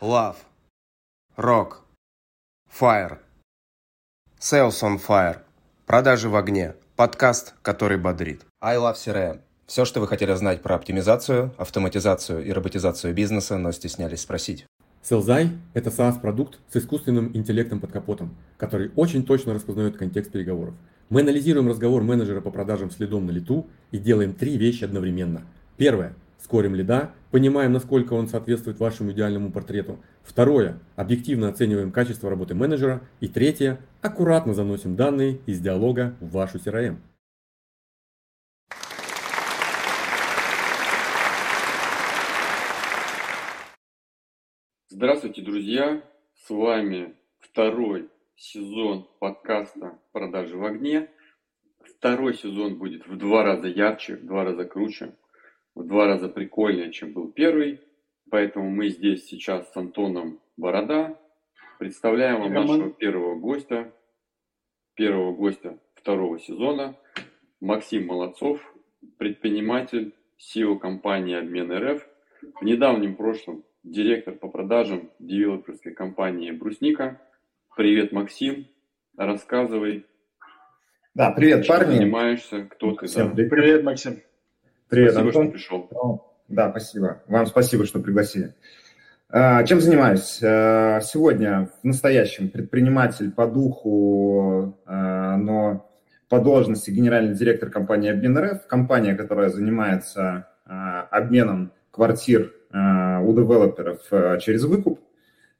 Love. Rock. Fire. Sales on Fire. Продажи в огне. Подкаст, который бодрит. I Love CRM. Все, что вы хотели знать про оптимизацию, автоматизацию и роботизацию бизнеса, но стеснялись спросить. Селзай – это SaaS-продукт с искусственным интеллектом под капотом, который очень точно распознает контекст переговоров. Мы анализируем разговор менеджера по продажам следом на лету и делаем три вещи одновременно. Первое – скорим лида, понимаем, насколько он соответствует вашему идеальному портрету. Второе, объективно оцениваем качество работы менеджера. И третье, аккуратно заносим данные из диалога в вашу CRM. Здравствуйте, друзья! С вами второй сезон подкаста «Продажи в огне». Второй сезон будет в два раза ярче, в два раза круче в два раза прикольнее, чем был первый. Поэтому мы здесь сейчас с Антоном Борода. Представляем вам нашего первого гостя, первого гостя второго сезона, Максим Молодцов, предприниматель, SEO компании «Обмен РФ», в недавнем прошлом директор по продажам девелоперской компании «Брусника». Привет, Максим, рассказывай. Да, привет, чем парни. занимаешься, кто ты? Всем да? Привет, Максим. Привет, Спасибо, Антон. что пришел. Да, спасибо. Вам спасибо, что пригласили. А, Чем занимаюсь? А, Сегодня в настоящем предприниматель по духу, а, но по должности генеральный директор компании «Обмен РФ», компания, которая занимается обменом квартир у девелоперов через выкуп.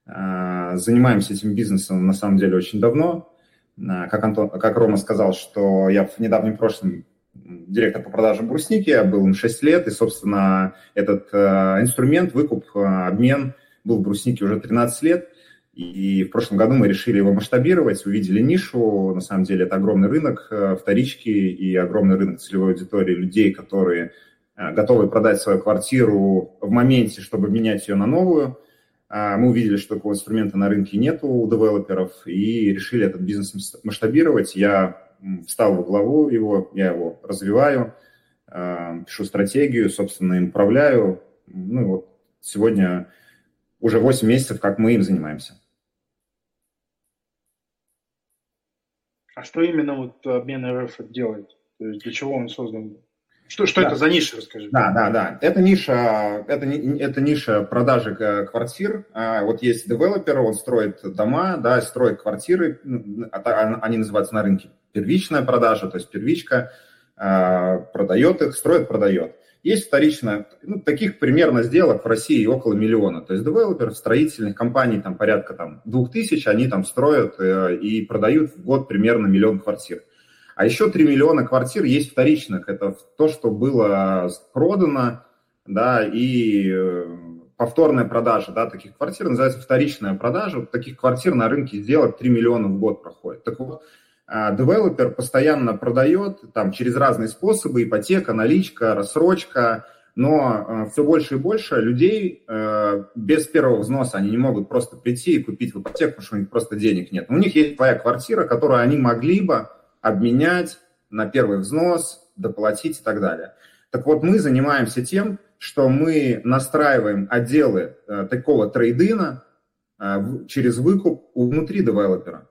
Занимаемся этим бизнесом на самом деле очень давно. Как, Антон, как Рома сказал, что я в недавнем прошлом директор по продажам брусники, я был им 6 лет, и, собственно, этот э, инструмент, выкуп, э, обмен был в бруснике уже 13 лет, и в прошлом году мы решили его масштабировать, увидели нишу, на самом деле это огромный рынок э, вторички и огромный рынок целевой аудитории людей, которые э, готовы продать свою квартиру в моменте, чтобы менять ее на новую. А, Мы увидели, что такого инструмента на рынке нету у девелоперов, и решили этот бизнес масштабировать. Я встал во главу его, я его развиваю, э, пишу стратегию, собственно, им управляю. Ну вот сегодня уже 8 месяцев, как мы им занимаемся. А что именно вот обмен РФ делает? То есть для чего он создан? Что, что Да. это за ниша, расскажи? Да, да, да. Это ниша, это, это ниша продажи э, квартир. А, Вот есть девелопер, он строит дома, да, строит квартиры. А Они называются на рынке первичная продажа, то есть первичка а, продает их, строит, продает. Есть вторичная, ну, таких примерно сделок в России около миллиона. То есть девелоперов, строительных компаний там порядка там, двух тысяч, они там строят э, и продают в год примерно миллион квартир. А еще 3 миллиона квартир есть вторичных. Это то, что было продано, да, и э, повторная продажа, да, таких квартир называется вторичная продажа. Вот таких квартир на рынке сделок 3 миллиона в год проходит. Так вот, девелопер постоянно продает там через разные способы, ипотека, наличка, рассрочка, но все больше и больше людей э, без первого взноса, они не могут просто прийти и купить в ипотеку, потому что у них просто денег нет. У них есть своя квартира, которую они могли бы обменять на первый взнос, доплатить и так далее. Так вот, мы занимаемся тем, что мы настраиваем отделы э, такого трейдина э, через выкуп внутри девелопера.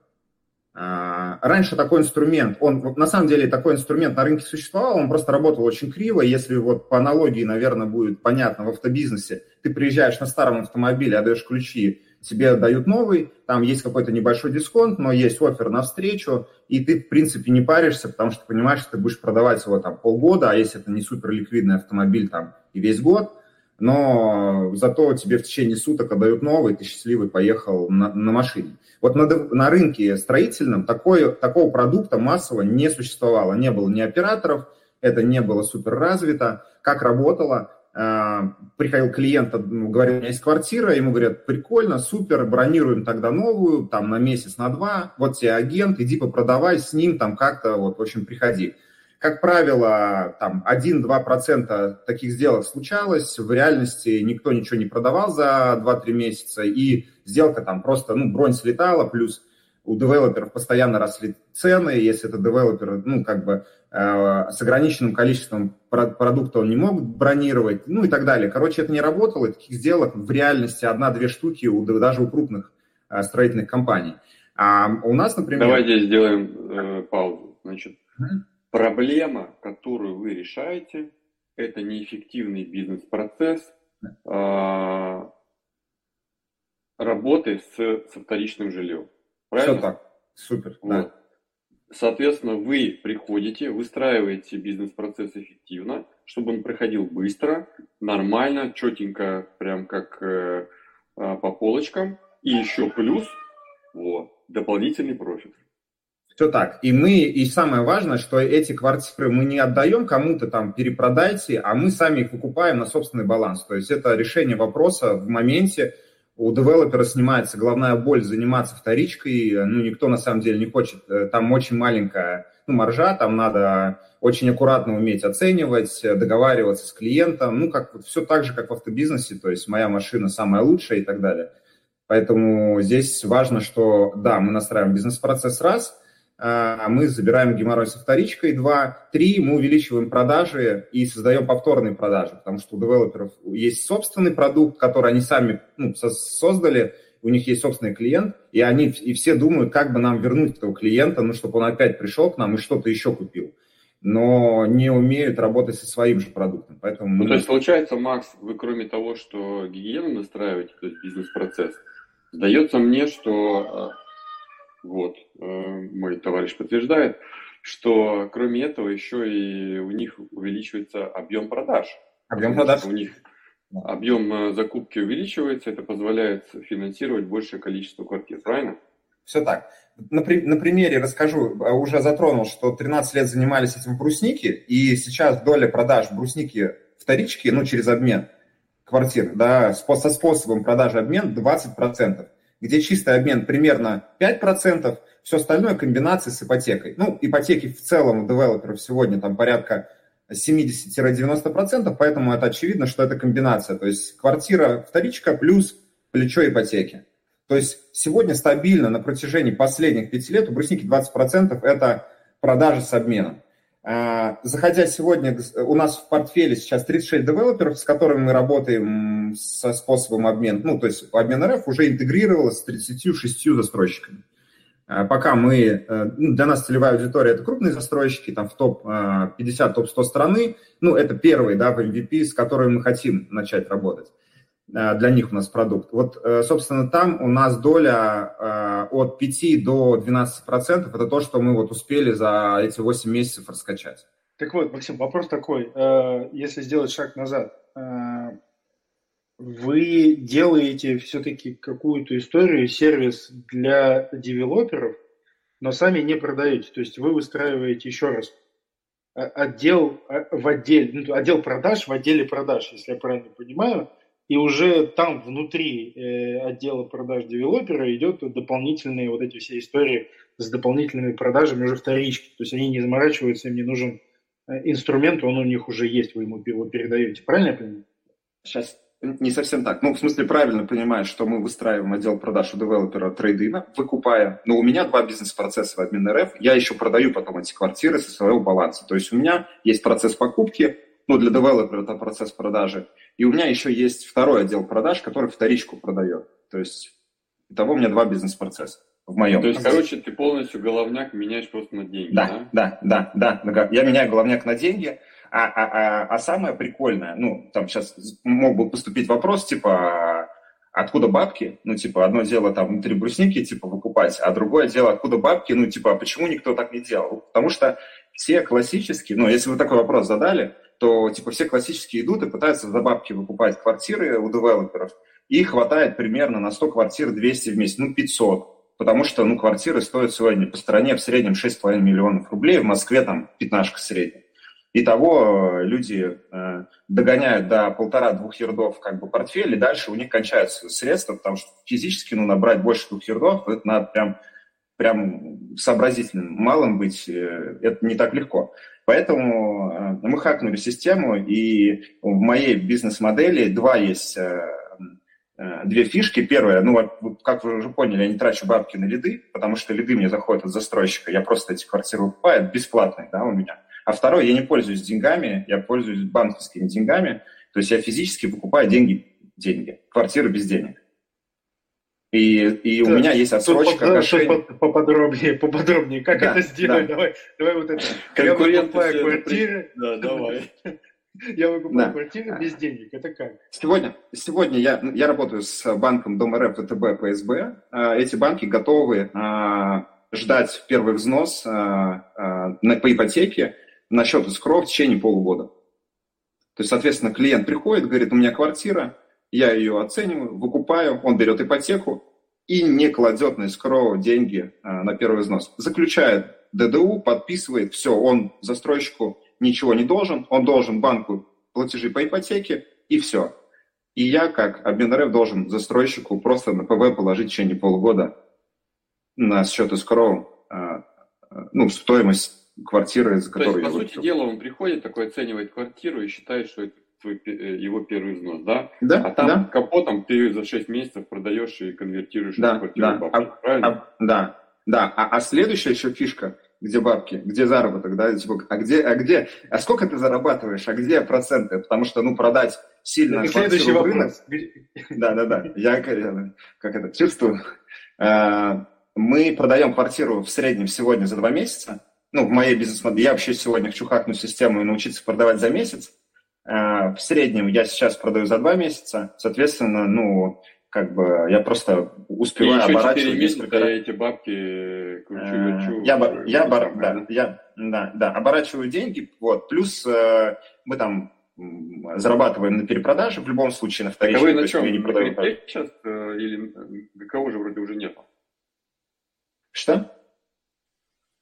А, Раньше такой инструмент, он на самом деле такой инструмент на рынке существовал, он просто работал очень криво. Если вот по аналогии, наверное, будет понятно в автобизнесе, ты приезжаешь на старом автомобиле, отдаешь ключи, тебе дают новый, там есть какой-то небольшой дисконт, но есть офер навстречу, и ты, в принципе, не паришься, потому что понимаешь, что ты будешь продавать его там полгода, а если это не супер ликвидный автомобиль там и весь год, но зато тебе в течение суток отдают новый, ты счастливый поехал на, на машине. Вот на, на рынке строительном такое, такого продукта массово не существовало. Не было ни операторов, это не было супер развито. Как работало? А, Приходил клиент, ну, говорил, у меня есть квартира, ему говорят, прикольно, супер, бронируем тогда новую, там на месяц, на два, вот тебе агент, иди попродавай с ним, там как-то, вот, в общем, приходи. Как правило, там 1-2% таких сделок случалось, в реальности никто ничего не продавал за 2-3 месяца, и сделка там просто, ну, бронь слетала, плюс у девелоперов постоянно росли цены, если это девелопер, ну, как бы э, с ограниченным количеством продукта он не мог бронировать, ну и так далее. Короче, это не работало, и таких сделок в реальности одна-две штуки у, даже у крупных э, строительных компаний. А у нас, например... Давайте сделаем э, паузу. Значит, mm-hmm. Проблема, которую вы решаете, это неэффективный бизнес-процесс, э, работы с, со вторичным жильем. Правильно? Все так. Супер. Вот. Да. Соответственно, вы приходите, выстраиваете бизнес-процесс эффективно, чтобы он проходил быстро, нормально, четенько, прям как э, э, по полочкам. И еще плюс, вот, дополнительный профит. Все так. И мы, и самое важное, что эти квартиры мы не отдаем кому-то там перепродайте, а мы сами их выкупаем на собственный баланс. То есть это решение вопроса в моменте, у девелопера снимается головная боль заниматься вторичкой, ну, никто на самом деле не хочет, э, там очень маленькая ну, маржа, там надо очень аккуратно уметь оценивать, договариваться с клиентом, ну, как все так же, как в автобизнесе, то есть моя машина самая лучшая и так далее. Поэтому здесь важно, что, да, мы настраиваем бизнес-процесс раз – мы забираем геморрой со вторичкой, два, три, мы увеличиваем продажи и создаем повторные продажи, потому что у девелоперов есть собственный продукт, который они сами ну, создали, у них есть собственный клиент, и они и все думают, как бы нам вернуть этого клиента, ну, чтобы он опять пришел к нам и что-то еще купил но не умеют работать со своим же продуктом. Поэтому ну, то есть, получается, Макс, вы кроме того, что гигиену настраиваете, то есть бизнес-процесс, сдается мне, что а, вот, э, мой товарищ подтверждает, что кроме этого еще и у них увеличивается объем продаж. Объем продаж. У них объем э, закупки увеличивается, это позволяет финансировать большее количество квартир, правильно? Все так. На, на примере расскажу, а, уже затронул, что 13 лет занимались этим брусники, и сейчас доля продаж брусники вторички, ну, через обмен квартир, да, со способом продажи обмен 20% где чистый обмен примерно 5%, все остальное комбинации с ипотекой. Ну, ипотеки в целом у девелоперов сегодня там порядка 70-90%, поэтому это очевидно, что это комбинация. То есть квартира вторичка плюс плечо ипотеки. То есть сегодня стабильно на протяжении последних пяти лет у брусники 20% это продажи с обменом. А, заходя сегодня, у нас в портфеле сейчас 36 девелоперов, с которыми мы работаем со способом обмена, ну, то есть обмен РФ уже интегрировалось с 36 застройщиками. А, пока мы, э, ну, для нас целевая аудитория – это крупные застройщики, там в топ-50, топ-100 страны, ну, это первый, да, в MVP, с которыми мы хотим начать работать. Э, для них у нас продукт. Вот, э, собственно, там у нас доля э, от 5 до 12 процентов. Это то, что мы вот успели за эти 8 месяцев раскачать. Так вот, Максим, вопрос такой. Если сделать шаг назад, вы делаете все-таки какую-то историю, сервис для девелоперов, но сами не продаете. То есть вы выстраиваете еще раз отдел в отделе, ну, отдел продаж в отделе продаж, если я правильно понимаю, и уже там внутри э, отдела продаж девелопера идет дополнительные вот эти все истории с дополнительными продажами уже вторички. То есть они не заморачиваются, им не нужен э, инструмент, он у них уже есть, вы ему его передаете. Правильно я понимаю? Сейчас не совсем так. Ну, в смысле, правильно понимаешь, что мы выстраиваем отдел продаж у девелопера трейдина, выкупая. Но у меня два бизнес-процесса в админ РФ. Я еще продаю потом эти квартиры со своего баланса. То есть у меня есть процесс покупки, ну, для девелопера это процесс продажи. И у меня еще есть второй отдел продаж, который вторичку продает. То есть, того у меня два бизнес-процесса в моем. То есть, короче, ты полностью головняк меняешь просто на деньги, да? Да, да, да, да. Я меняю головняк на деньги. А, а, а, а самое прикольное, ну, там сейчас мог бы поступить вопрос, типа, откуда бабки? Ну, типа, одно дело там внутри брусники, типа, выкупать, а другое дело, откуда бабки? Ну, типа, почему никто так не делал? Потому что все классические, ну, если вы такой вопрос задали, то типа все классические идут и пытаются за бабки выкупать квартиры у девелоперов. И хватает примерно на 100 квартир 200 в месяц, ну 500. Потому что ну, квартиры стоят сегодня по стране в среднем 6,5 миллионов рублей, в Москве там пятнашка средняя. Итого э, люди э, догоняют до полтора-двух ярдов как бы портфель, и дальше у них кончаются средства, потому что физически ну, набрать больше двух ярдов, это надо прям, прям сообразительным, малым быть, э, это не так легко. Поэтому мы хакнули систему, и в моей бизнес-модели два есть две фишки. Первая, ну, как вы уже поняли, я не трачу бабки на лиды, потому что лиды мне заходят от застройщика. Я просто эти квартиры выкупаю, бесплатные, да, у меня. А второе, я не пользуюсь деньгами, я пользуюсь банковскими деньгами. То есть я физически выкупаю деньги, деньги, квартиры без денег. И, и у меня есть отсрочка под, кошель... Поподробнее, поподробнее. Как да, это сделать? Да. Давай, давай вот это. Я выкупаю квартиры. Да, давай. Я выкупаю да. квартиры без денег. Это как? Сегодня, сегодня я, я работаю с банком Дом РФ, ВТБ, ПСБ. А, эти банки готовы а, ждать первый взнос а, по ипотеке на счет эскро в течение полугода. То есть, соответственно, клиент приходит, говорит, у меня квартира, я ее оцениваю, выкупаю, он берет ипотеку и не кладет на эскроу деньги а, на первый взнос. Заключает ДДУ, подписывает, все, он застройщику ничего не должен, он должен банку платежи по ипотеке и все. И я, как обмен РФ, должен застройщику просто на ПВ положить в течение полугода на счет эскроу а, а, ну, стоимость квартиры, за которую То есть, по сути дела, он приходит, такой оценивает квартиру и считает, что это твой, э, его первый взнос, да? Да. А там да. капотом ты за 6 месяцев продаешь и конвертируешь да, квартиру да. бабки, а, правильно? А, да, да. А, а следующая еще фишка, где бабки, где заработок, да, типа, а где, а где, а сколько ты зарабатываешь, а где проценты? Потому что, ну, продать сильно это следующий в рынок. Да, да, да. Я как это чувствую. А, мы продаем квартиру в среднем сегодня за два месяца. Ну, в моей бизнес-модели. Я вообще сегодня хочу хакнуть систему и научиться продавать за месяц. Э, в среднем я сейчас продаю за два месяца, соответственно, ну, как бы я просто успеваю и оборачивать несколько раз. эти бабки кручу, верчу. Я, я, обор... да, я да, да, оборачиваю деньги, вот, плюс э, мы там зарабатываем на перепродаже в любом случае на вторичке. Так а вы на чем? Не продаем. Сейчас э, или ГКО же вроде уже нету? Что?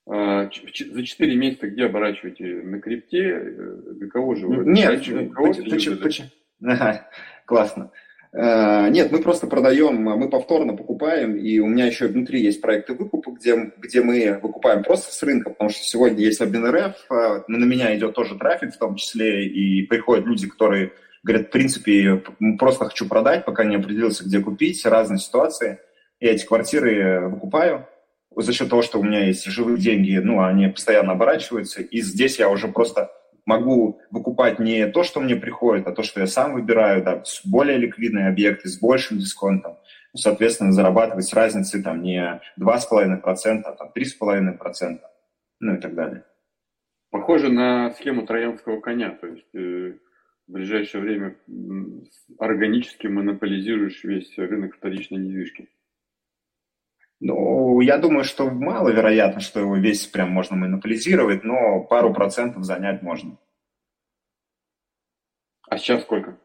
А, за 4 месяца где оборачиваете? На крипте? Для кого же вы? Нет, почему? почему? Ага, классно. Uh, нет, мы просто продаем, мы повторно покупаем, и у меня еще внутри есть проекты выкупа, где, где мы выкупаем просто с рынка, потому что сегодня есть обмен РФ, uh, на меня идет тоже трафик в том числе, и приходят люди, которые говорят, в принципе, просто хочу продать, пока не определился, где купить, разные ситуации. Я эти квартиры выкупаю, за счет того, что у меня есть живые деньги, ну, они постоянно оборачиваются, и здесь я уже просто могу выкупать не то, что мне приходит, а то, что я сам выбираю, да, более ликвидные объекты, с большим дисконтом, соответственно, зарабатывать с разницей там не 2,5%, а там 3,5%, ну и так далее. Похоже на схему троянского коня, то есть э, в ближайшее время органически монополизируешь весь рынок вторичной недвижки. Ну, я думаю, что маловероятно, что его весь прям можно монополизировать, но пару процентов занять можно. А сейчас сколько?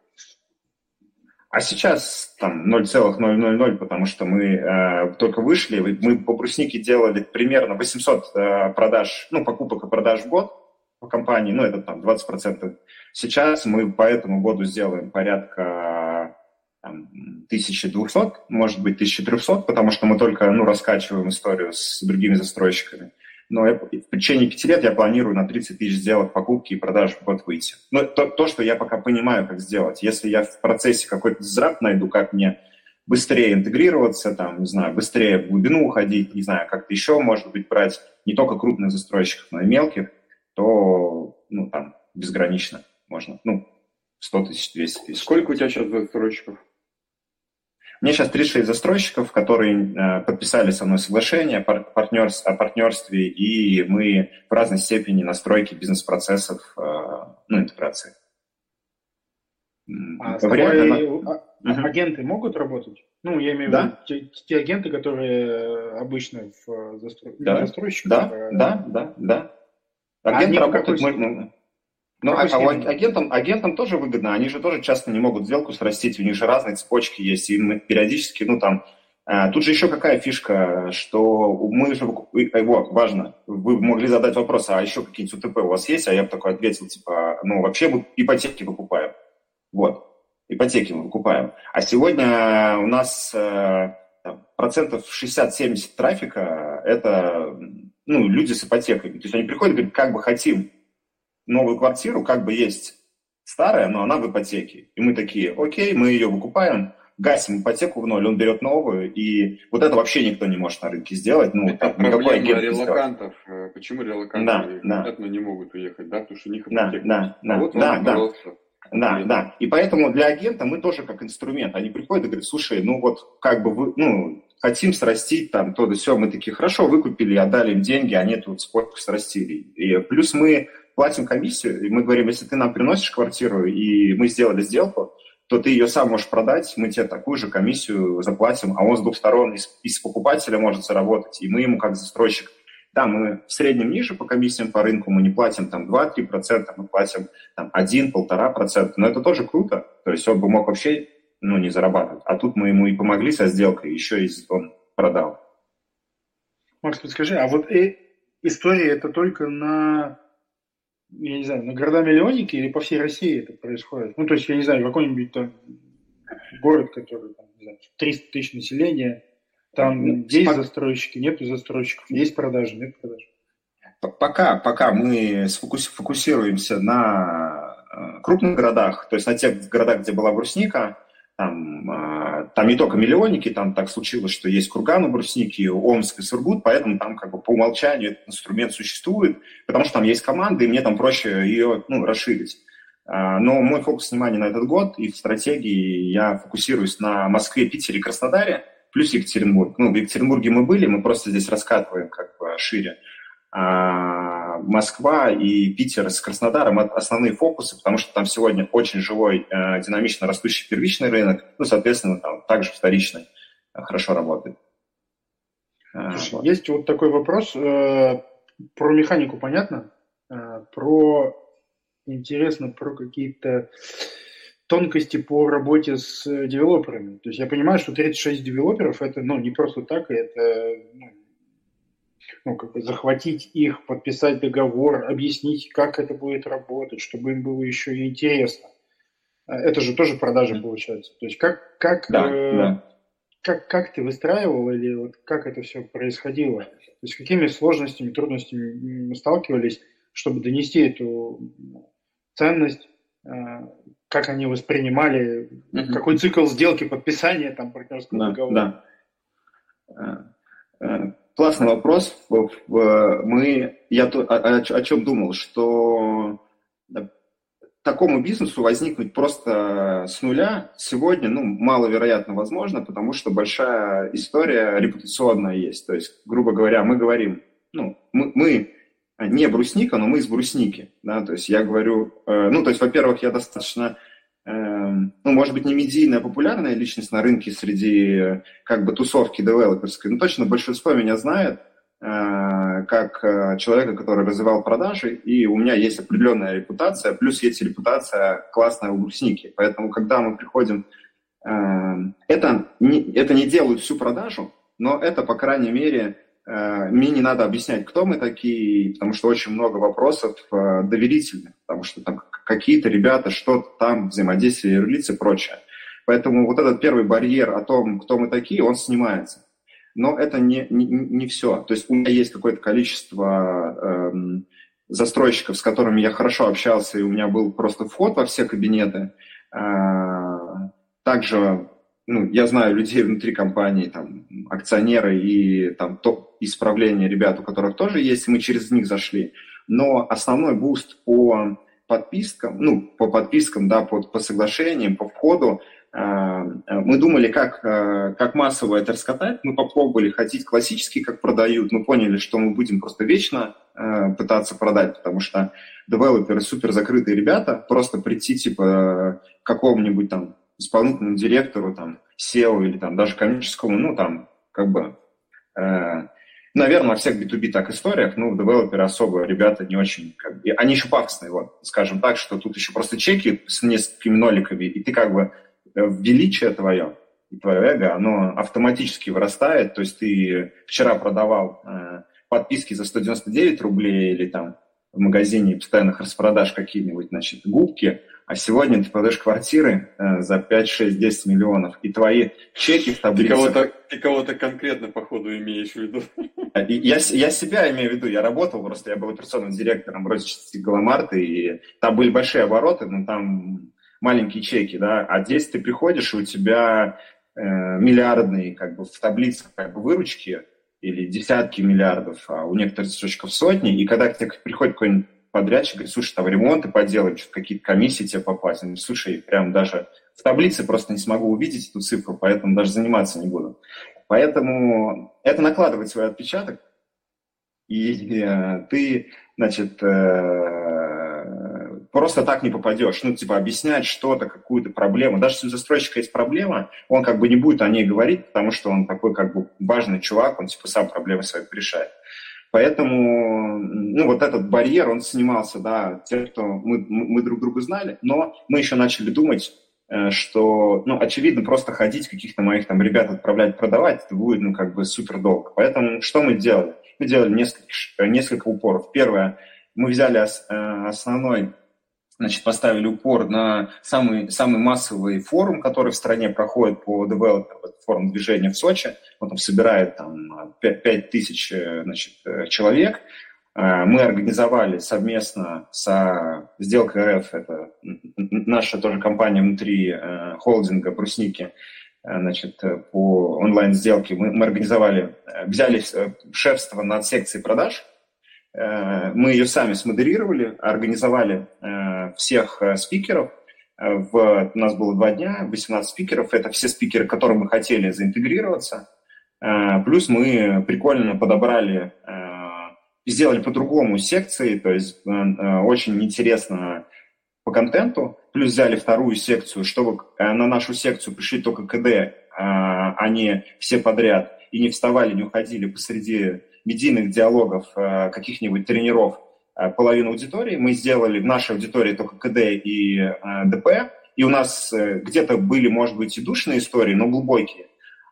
А сейчас там 0,000, потому что мы э, только вышли, мы по бруснике делали примерно 800 э, продаж, ну, покупок и продаж в год по компании, ну, это там 20%. Сейчас мы по этому году сделаем порядка 1200, может быть, 1300, потому что мы только ну, раскачиваем историю с другими застройщиками. Но я, в течение пяти лет я планирую на 30 тысяч сделать покупки и продаж в год выйти. Но то, то, что я пока понимаю, как сделать. Если я в процессе какой-то зраб найду, как мне быстрее интегрироваться, там, не знаю, быстрее в глубину уходить, не знаю, как-то еще, может быть, брать не только крупных застройщиков, но и мелких, то, ну, там, безгранично можно. Ну, 100 тысяч, 200 тысяч. Сколько у тебя сейчас застройщиков? Меня сейчас 36 застройщиков, которые э, подписали со мной соглашение о, партнерс, о партнерстве, и мы в разной степени настройки бизнес-процессов, э, ну, интеграции. А с тобой угу. агенты могут работать? Ну, я имею в виду те, те агенты, которые обычно в застро... да. застройщиках. Да, а... да, да, да. Агент работает... Какой... Ну, а, а агентам, агентам тоже выгодно, они же тоже часто не могут сделку срастить, у них же разные цепочки есть, и мы периодически, ну там, а, тут же еще какая фишка, что мы же, вот, важно, вы могли задать вопрос, а еще какие-нибудь УТП у вас есть, а я бы такой ответил, типа, ну, вообще мы ипотеки выкупаем, вот, ипотеки мы выкупаем. А сегодня у нас э, процентов 60-70 трафика – это, ну, люди с ипотеками, то есть они приходят и говорят, как бы хотим, новую квартиру, как бы есть старая, но она в ипотеке. И мы такие, окей, мы ее выкупаем, гасим ипотеку в ноль, он берет новую, и вот это вообще никто не может на рынке сделать. Ну, это там, проблема релакантов. Сделать. Почему релаканты да, да. не могут уехать, да, потому что у них ипотека. Да, да, а да, вот да, да. Да, да. И поэтому для агента мы тоже как инструмент. Они приходят и говорят, слушай, ну вот как бы вы, ну, хотим срастить там то да все, мы такие, хорошо, выкупили, отдали им деньги, они тут сколько срастили. И плюс мы платим комиссию, и мы говорим, если ты нам приносишь квартиру, и мы сделали сделку, то ты ее сам можешь продать, мы тебе такую же комиссию заплатим, а он с двух сторон из, из покупателя может заработать, и мы ему как застройщик. Да, мы в среднем ниже по комиссиям по рынку, мы не платим там 2-3%, мы платим там 1-1,5%, но это тоже круто. То есть он бы мог вообще ну, не зарабатывать. А тут мы ему и помогли со сделкой, еще и он продал. Макс, подскажи, а вот э, история это только на, я не знаю, на города-миллионники или по всей России это происходит? Ну, то есть, я не знаю, какой-нибудь там город, который, там, не знаю, 300 тысяч населения, там ну, есть пока... застройщики, нет застройщиков, есть продажи, нет продаж. Пока, пока мы фокусируемся на э, крупных городах, то есть на тех городах, где была брусника, там, а, там не только миллионники, там так случилось, что есть Курган у Брусники, Омск и Сургут, поэтому там как бы по умолчанию этот инструмент существует, потому что там есть команда, и мне там проще ее ну, расширить. А, но мой фокус внимания на этот год, и в стратегии я фокусируюсь на Москве, Питере Краснодаре, плюс Екатеринбург. Ну, в Екатеринбурге мы были, мы просто здесь раскатываем как бы шире. Москва и Питер с Краснодаром – это основные фокусы, потому что там сегодня очень живой, э, динамично растущий первичный рынок, ну, соответственно, там также вторичный э, хорошо работает. Э, Слушай, вот. Есть вот такой вопрос. Про механику понятно? Про интересно про какие-то тонкости по работе с девелоперами. То есть я понимаю, что 36 девелоперов это ну, не просто так, это ну, ну, как бы захватить их, подписать договор, объяснить, как это будет работать, чтобы им было еще и интересно. А, это же тоже продажа получается. То есть как, как, да, э, да. как, как ты выстраивал или вот как это все происходило? То есть какими сложностями, трудностями мы сталкивались, чтобы донести эту ценность, э, как они воспринимали, угу. какой цикл сделки подписания там партнерского да, договора? Да. Э, Классный вопрос. Мы, я о, о, чем думал, что такому бизнесу возникнуть просто с нуля сегодня, ну, маловероятно возможно, потому что большая история репутационная есть. То есть, грубо говоря, мы говорим, ну, мы, мы не брусника, но мы из брусники, да, то есть я говорю, э, ну, то есть, во-первых, я достаточно ну, может быть, не медийная, а популярная личность на рынке среди как бы тусовки девелоперской, но точно большинство меня знает э, как э, человека, который развивал продажи, и у меня есть определенная репутация, плюс есть репутация классная у брусники. Поэтому, когда мы приходим, эм, это не, это не делают всю продажу, но это, по крайней мере, э, мне не надо объяснять, кто мы такие, потому что очень много вопросов доверительных, потому что там какие-то ребята что-то там, взаимодействие юрлиц и прочее. Поэтому вот этот первый барьер о том, кто мы такие, он снимается. Но это не, не, не все. То есть у меня есть какое-то количество эм, застройщиков, с которыми я хорошо общался, и у меня был просто вход во все кабинеты. Э, также ну, я знаю людей внутри компании, там, акционеры и там топ из правления ребят, у которых тоже есть, мы через них зашли. Но основной буст по подпискам, ну, по подпискам, да, по, по соглашениям, по входу, э, мы думали, как, э, как массово это раскатать. Мы попробовали ходить классически, как продают. Мы поняли, что мы будем просто вечно э, пытаться продать, потому что девелоперы супер закрытые ребята. Просто прийти, типа, какому-нибудь там исполнительному директору, там, CEO или там даже коммерческому, ну, там, как бы, Наверное, во всех B2B так историях, ну, девелоперы особо, ребята не очень, как бы, они еще пафосные, вот, скажем так, что тут еще просто чеки с несколькими ноликами, и ты как бы э, величие твое, и твое эго, оно автоматически вырастает, то есть ты вчера продавал э, подписки за 199 рублей или там в магазине постоянных распродаж какие-нибудь, значит, губки, а сегодня ты продаешь квартиры э, за 5, 6, 10 миллионов, и твои чеки в таблице... Ты кого-то, ты кого-то конкретно, походу, имеешь в виду. Я, я себя имею в виду, я работал просто, я был операционным директором розничной Галамарта, и там были большие обороты, но там маленькие чеки, да, а здесь ты приходишь, и у тебя э, миллиардные как бы в таблице как бы выручки или десятки миллиардов, а у некоторых источников сотни, и когда к тебе приходит какой-нибудь подрядчик, говорит, слушай, там ремонты поделать, что какие-то комиссии тебе попасть. Он слушай, прям даже в таблице просто не смогу увидеть эту цифру, поэтому даже заниматься не буду. Поэтому это накладывает свой отпечаток, и э, ты, значит, э, просто так не попадешь. Ну, типа, объяснять что-то, какую-то проблему. Даже если у застройщика есть проблема, он как бы не будет о ней говорить, потому что он такой как бы важный чувак, он типа сам проблемы свои решает. Поэтому, ну, вот этот барьер, он снимался, да, тем, что мы, мы друг друга знали, но мы еще начали думать, э, что, ну, очевидно, просто ходить каких-то моих там ребят отправлять продавать, это будет, ну, как бы супер долго. Поэтому что мы делали? Мы делали несколько, несколько упоров. Первое, мы взяли э, основной значит, поставили упор на самый, самый массовый форум, который в стране проходит по девелоперу, форум движения в Сочи. Он там собирает там, 5, 5 тысяч э, значит, э, человек. Э, мы организовали совместно с сделкой РФ, это наша тоже компания внутри холдинга «Брусники», значит, по онлайн-сделке, мы, мы организовали, взяли шефство над секцией продаж – мы ее сами смодерировали, организовали э, всех э, спикеров. В, у нас было два дня, 18 спикеров. Это все спикеры, которым мы хотели заинтегрироваться. Плюс мы прикольно подобрали, сделали по-другому секции, то есть очень интересно по контенту. Плюс взяли вторую секцию, чтобы на нашу секцию пришли только КД, а не все подряд, и не вставали, не уходили посреди медийных диалогов, э, каких-нибудь тренеров э, половину аудитории. Мы сделали в нашей аудитории только КД и э, ДП, и у нас где-то были, может быть, и душные истории, но глубокие.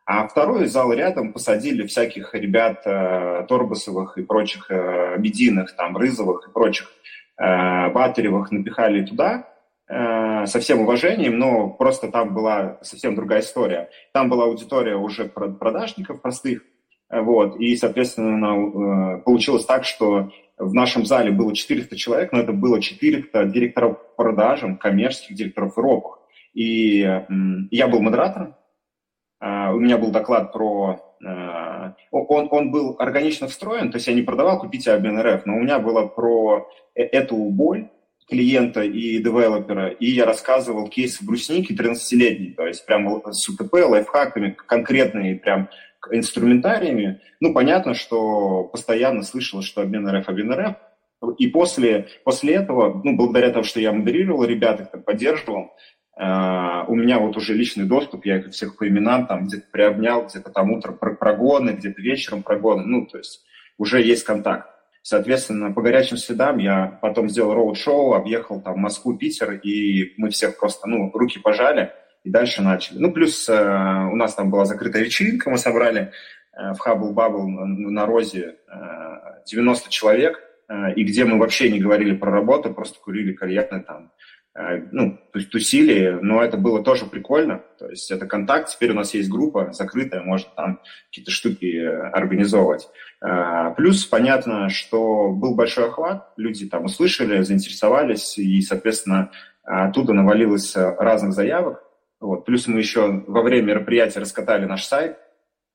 А второй зал рядом посадили всяких ребят Торбасовых и прочих медийных, там, Рызовых и прочих Батаревых напихали туда, со всем уважением, но просто там была совсем другая история. Там была аудитория уже продажников простых, вот, и, соответственно, э, получилось так, что в нашем зале было 400 человек, но это было 400 директоров продажам, коммерческих директоров в ропах. И я был модератором, а, у меня был доклад про... Э, он, он был органично встроен, то есть я не продавал «Купите обмен РФ», но у меня было про э, эту боль клиента и девелопера, и я рассказывал кейсы брусники 13-летней, то есть прям с УТП, лайфхаками, конкретные прям инструментариями. Ну, понятно, что постоянно слышалось, что обмен РФ, обмен РФ. И после, после этого, ну, благодаря тому, что я модерировал ребят, их поддерживал, Uh, у меня вот уже личный доступ, я их всех по именам там где-то приобнял, где-то там утром прогоны, где-то вечером прогоны, ну, то есть уже есть контакт. Соответственно, по горячим следам я потом сделал роуд-шоу, объехал там Москву, Питер, и мы всех просто, ну, руки пожали, и дальше начали. Ну, плюс э, у нас там была закрытая вечеринка, мы собрали э, в Хаббл Бабл на Розе э, 90 человек, э, и где мы вообще не говорили про работу, просто курили кальяны там, э, ну, тусили, но это было тоже прикольно, то есть это контакт, теперь у нас есть группа закрытая, можно там какие-то штуки организовывать. Э, плюс понятно, что был большой охват, люди там услышали, заинтересовались, и, соответственно, оттуда навалилось разных заявок, вот. Плюс мы еще во время мероприятия раскатали наш сайт.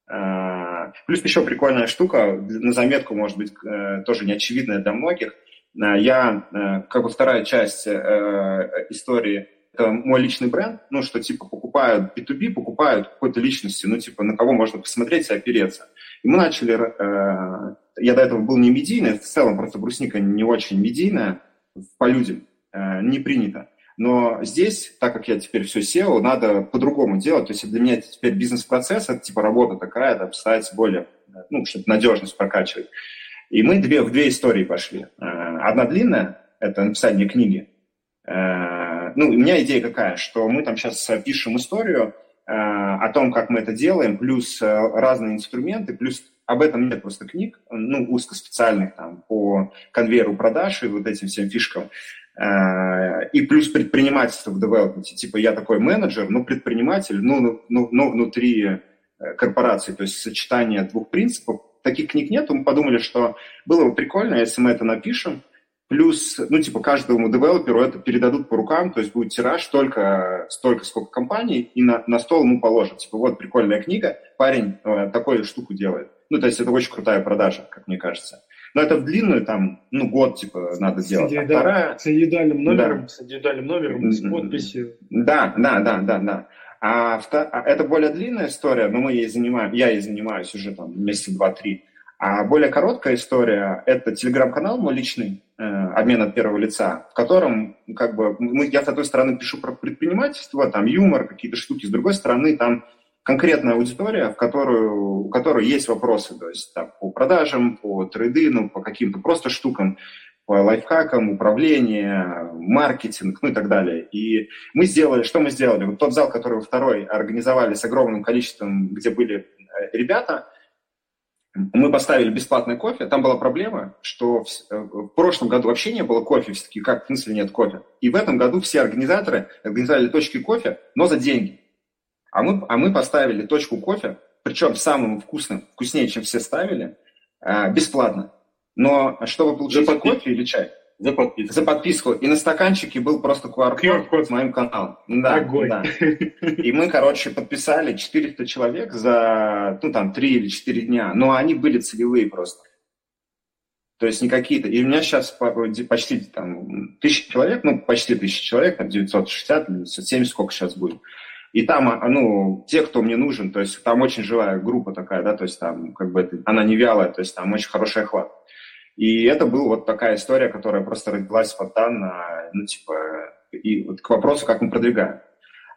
А, плюс еще прикольная штука, на заметку, может быть, э, тоже неочевидная для многих. А, я, э, как бы вторая часть э, истории, это мой личный бренд, ну, что, типа, покупают B2B, покупают какой-то личности, ну, типа, на кого можно посмотреть и опереться. И мы начали, я до этого был не медийный, в целом просто брусника не очень медийная, по людям не принято. Но здесь, так как я теперь все SEO, надо по-другому делать. То есть для меня это теперь бизнес-процесс, это типа работа такая, да, ставить более, ну, чтобы надежность прокачивать. И мы две, в две истории пошли. Э, одна длинная, это написание книги. Э, ну, у меня идея какая, что мы там сейчас пишем историю э, о том, как мы это делаем, плюс разные инструменты, плюс об этом нет просто книг, ну, узкоспециальных там по конвейеру продаж и вот этим всем фишкам. Э, и плюс предпринимательство в девелопменте. Типа я такой менеджер, но предприниматель, ну, ну, ну, ну внутри э, корпорации. То есть сочетание двух принципов. Таких книг нет. Мы подумали, что было бы прикольно, если мы это напишем, Плюс, ну, типа, каждому девелоперу это передадут по рукам, то есть будет тираж столько, столько сколько компаний, и на, на стол ему положат. Типа, вот прикольная книга, парень э, такую штуку делает. Ну, то есть это очень крутая продажа, как мне кажется. Но это в длинную, там, ну, год, типа, надо с делать. А вторая... С индивидуальным номером, да. с индивидуальным номером, с подписью. Да, да, да, да, да. А, а это более длинная история, но мы ей занимаем, я ей занимаюсь уже там месяца два-три. А более короткая история – это телеграм-канал мой личный, э, обмен от первого лица, в котором как бы мы, я с одной стороны пишу про предпринимательство, там юмор, какие-то штуки, с другой стороны там конкретная аудитория, в которую, у которой есть вопросы, то есть там, по продажам, по трейдину, по каким-то просто штукам, по лайфхакам, управление, маркетинг, ну и так далее. И мы сделали, что мы сделали? Вот тот зал, который второй организовали с огромным количеством, где были э, ребята – мы поставили бесплатный кофе. Там была проблема, что в, э, в прошлом году вообще не было кофе, все-таки как в смысле нет кофе. И в этом году все организаторы организовали точки кофе, но за деньги. А мы, а мы поставили точку кофе, причем самым вкусным, вкуснее, чем все ставили, э, бесплатно. Но чтобы получить кофе или чай, за подписку. За подписку. И на стаканчике был просто QR-код с моим каналом. Да, Огонь. да. И мы, короче, подписали 400 человек за, ну, там, 3 или 4 дня. Но они были целевые просто. То есть не какие-то. И у меня сейчас почти там тысяча человек, ну, почти тысяча человек, там 960 или 970, сколько сейчас будет. И там, а, ну, те, кто мне нужен, то есть там очень живая группа такая, да, то есть там как бы она не вялая, то есть там очень хороший охват. И это была вот такая история, которая просто родилась спонтанно, ну, типа, и вот к вопросу, как мы продвигаем.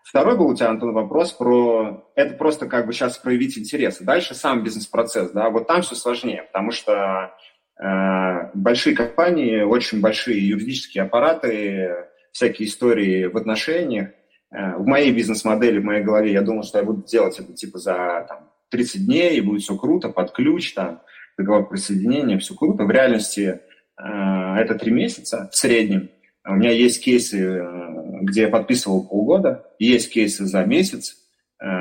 Второй был у тебя, Антон, вопрос про... Это просто как бы сейчас проявить интерес. Дальше сам бизнес-процесс, да, вот там все сложнее, потому что э, большие компании, очень большие юридические аппараты, всякие истории в отношениях. Э, в моей бизнес-модели, в моей голове, я думал, что я буду делать это типа за там, 30 дней, и будет все круто, под ключ, там, договор присоединения, все круто. В реальности э, это три месяца в среднем. У меня есть кейсы, э, где я подписывал полгода, есть кейсы за месяц,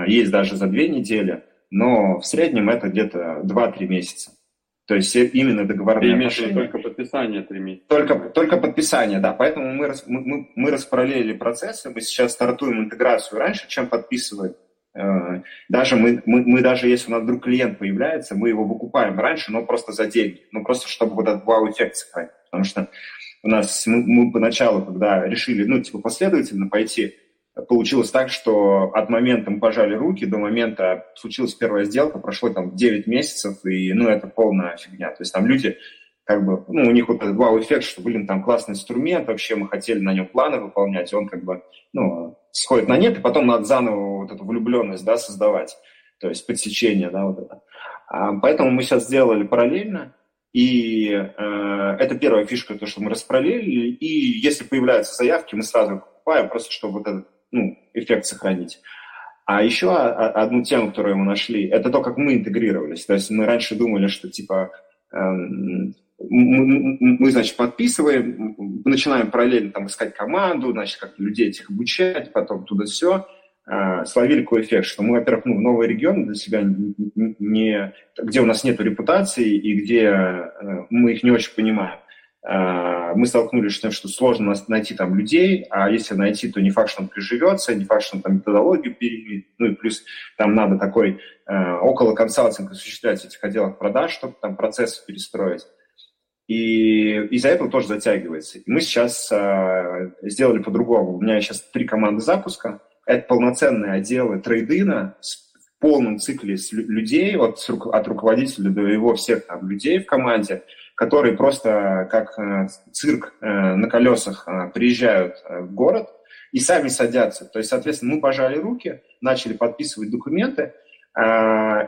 есть даже за две недели, но в среднем это где-то 2-3 месяца. То есть именно договорные отношения. Только подписание три месяца. Только, только подписание, да. Поэтому мы, мы, мы распараллелили процессы. Мы сейчас стартуем интеграцию раньше, чем подписываем. Э, даже мы, мы, мы даже если у нас вдруг клиент появляется, мы его выкупаем раньше, но просто за деньги. Ну, просто чтобы вот этот вау-эффект сохранить. Потому что у нас мы, мы поначалу, когда решили, ну, типа, последовательно пойти, получилось так, что от момента мы пожали руки до момента случилась первая сделка, прошло там 9 месяцев, и, ну, это полная фигня. То есть там люди как бы, ну, у них вот этот вау-эффект, что, блин, там классный инструмент, вообще мы хотели на нем планы выполнять, он как бы, ну, сходит на нет, и потом надо заново вот эту влюбленность, да, создавать, то есть подсечение, да, вот это. А, поэтому мы сейчас сделали параллельно, и э, это первая фишка, то, что мы распараллелили, и если появляются заявки, мы сразу покупаем, просто чтобы вот этот, ну, эффект сохранить. А еще одну тему, которую мы нашли, это то, как мы интегрировались. То есть мы раньше думали, что типа эм, мы, мы, значит, подписываем, начинаем параллельно там искать команду, значит, как людей этих обучать, потом туда все. А, словили какой эффект, что мы, во-первых, ну, новый регион для себя не, где у нас нет репутации и где э, мы их не очень понимаем. А, мы столкнулись с тем, что сложно найти там людей, а если найти, то не факт, что он приживется, не факт, что он там методологию переменит, ну и плюс там надо такой э, около консалтинг осуществлять этих отделах продаж, чтобы там процессы перестроить. И из-за этого тоже затягивается. И мы сейчас э, сделали по-другому. У меня сейчас три команды запуска. Это полноценные отделы трейдина с в полном цикле людей, от, от руководителя до его всех там, людей в команде, которые просто как э, цирк э, на колесах э, приезжают в город и сами садятся. То есть, соответственно, мы пожали руки, начали подписывать документы,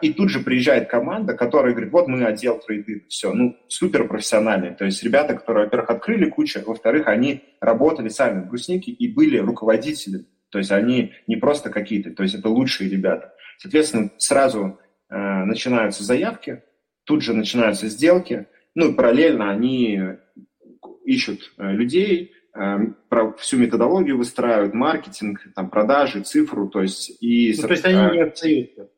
и тут же приезжает команда, которая говорит, вот мы отдел трейды, все, ну, супер профессиональные. То есть ребята, которые, во-первых, открыли кучу, во-вторых, они работали сами в Бруснике и были руководителями. То есть они не просто какие-то, то есть это лучшие ребята. Соответственно, сразу э, начинаются заявки, тут же начинаются сделки, ну и параллельно они ищут э, людей, э, про всю методологию выстраивают, маркетинг, там, продажи, цифру, то есть и... Ну, то есть они не остаются?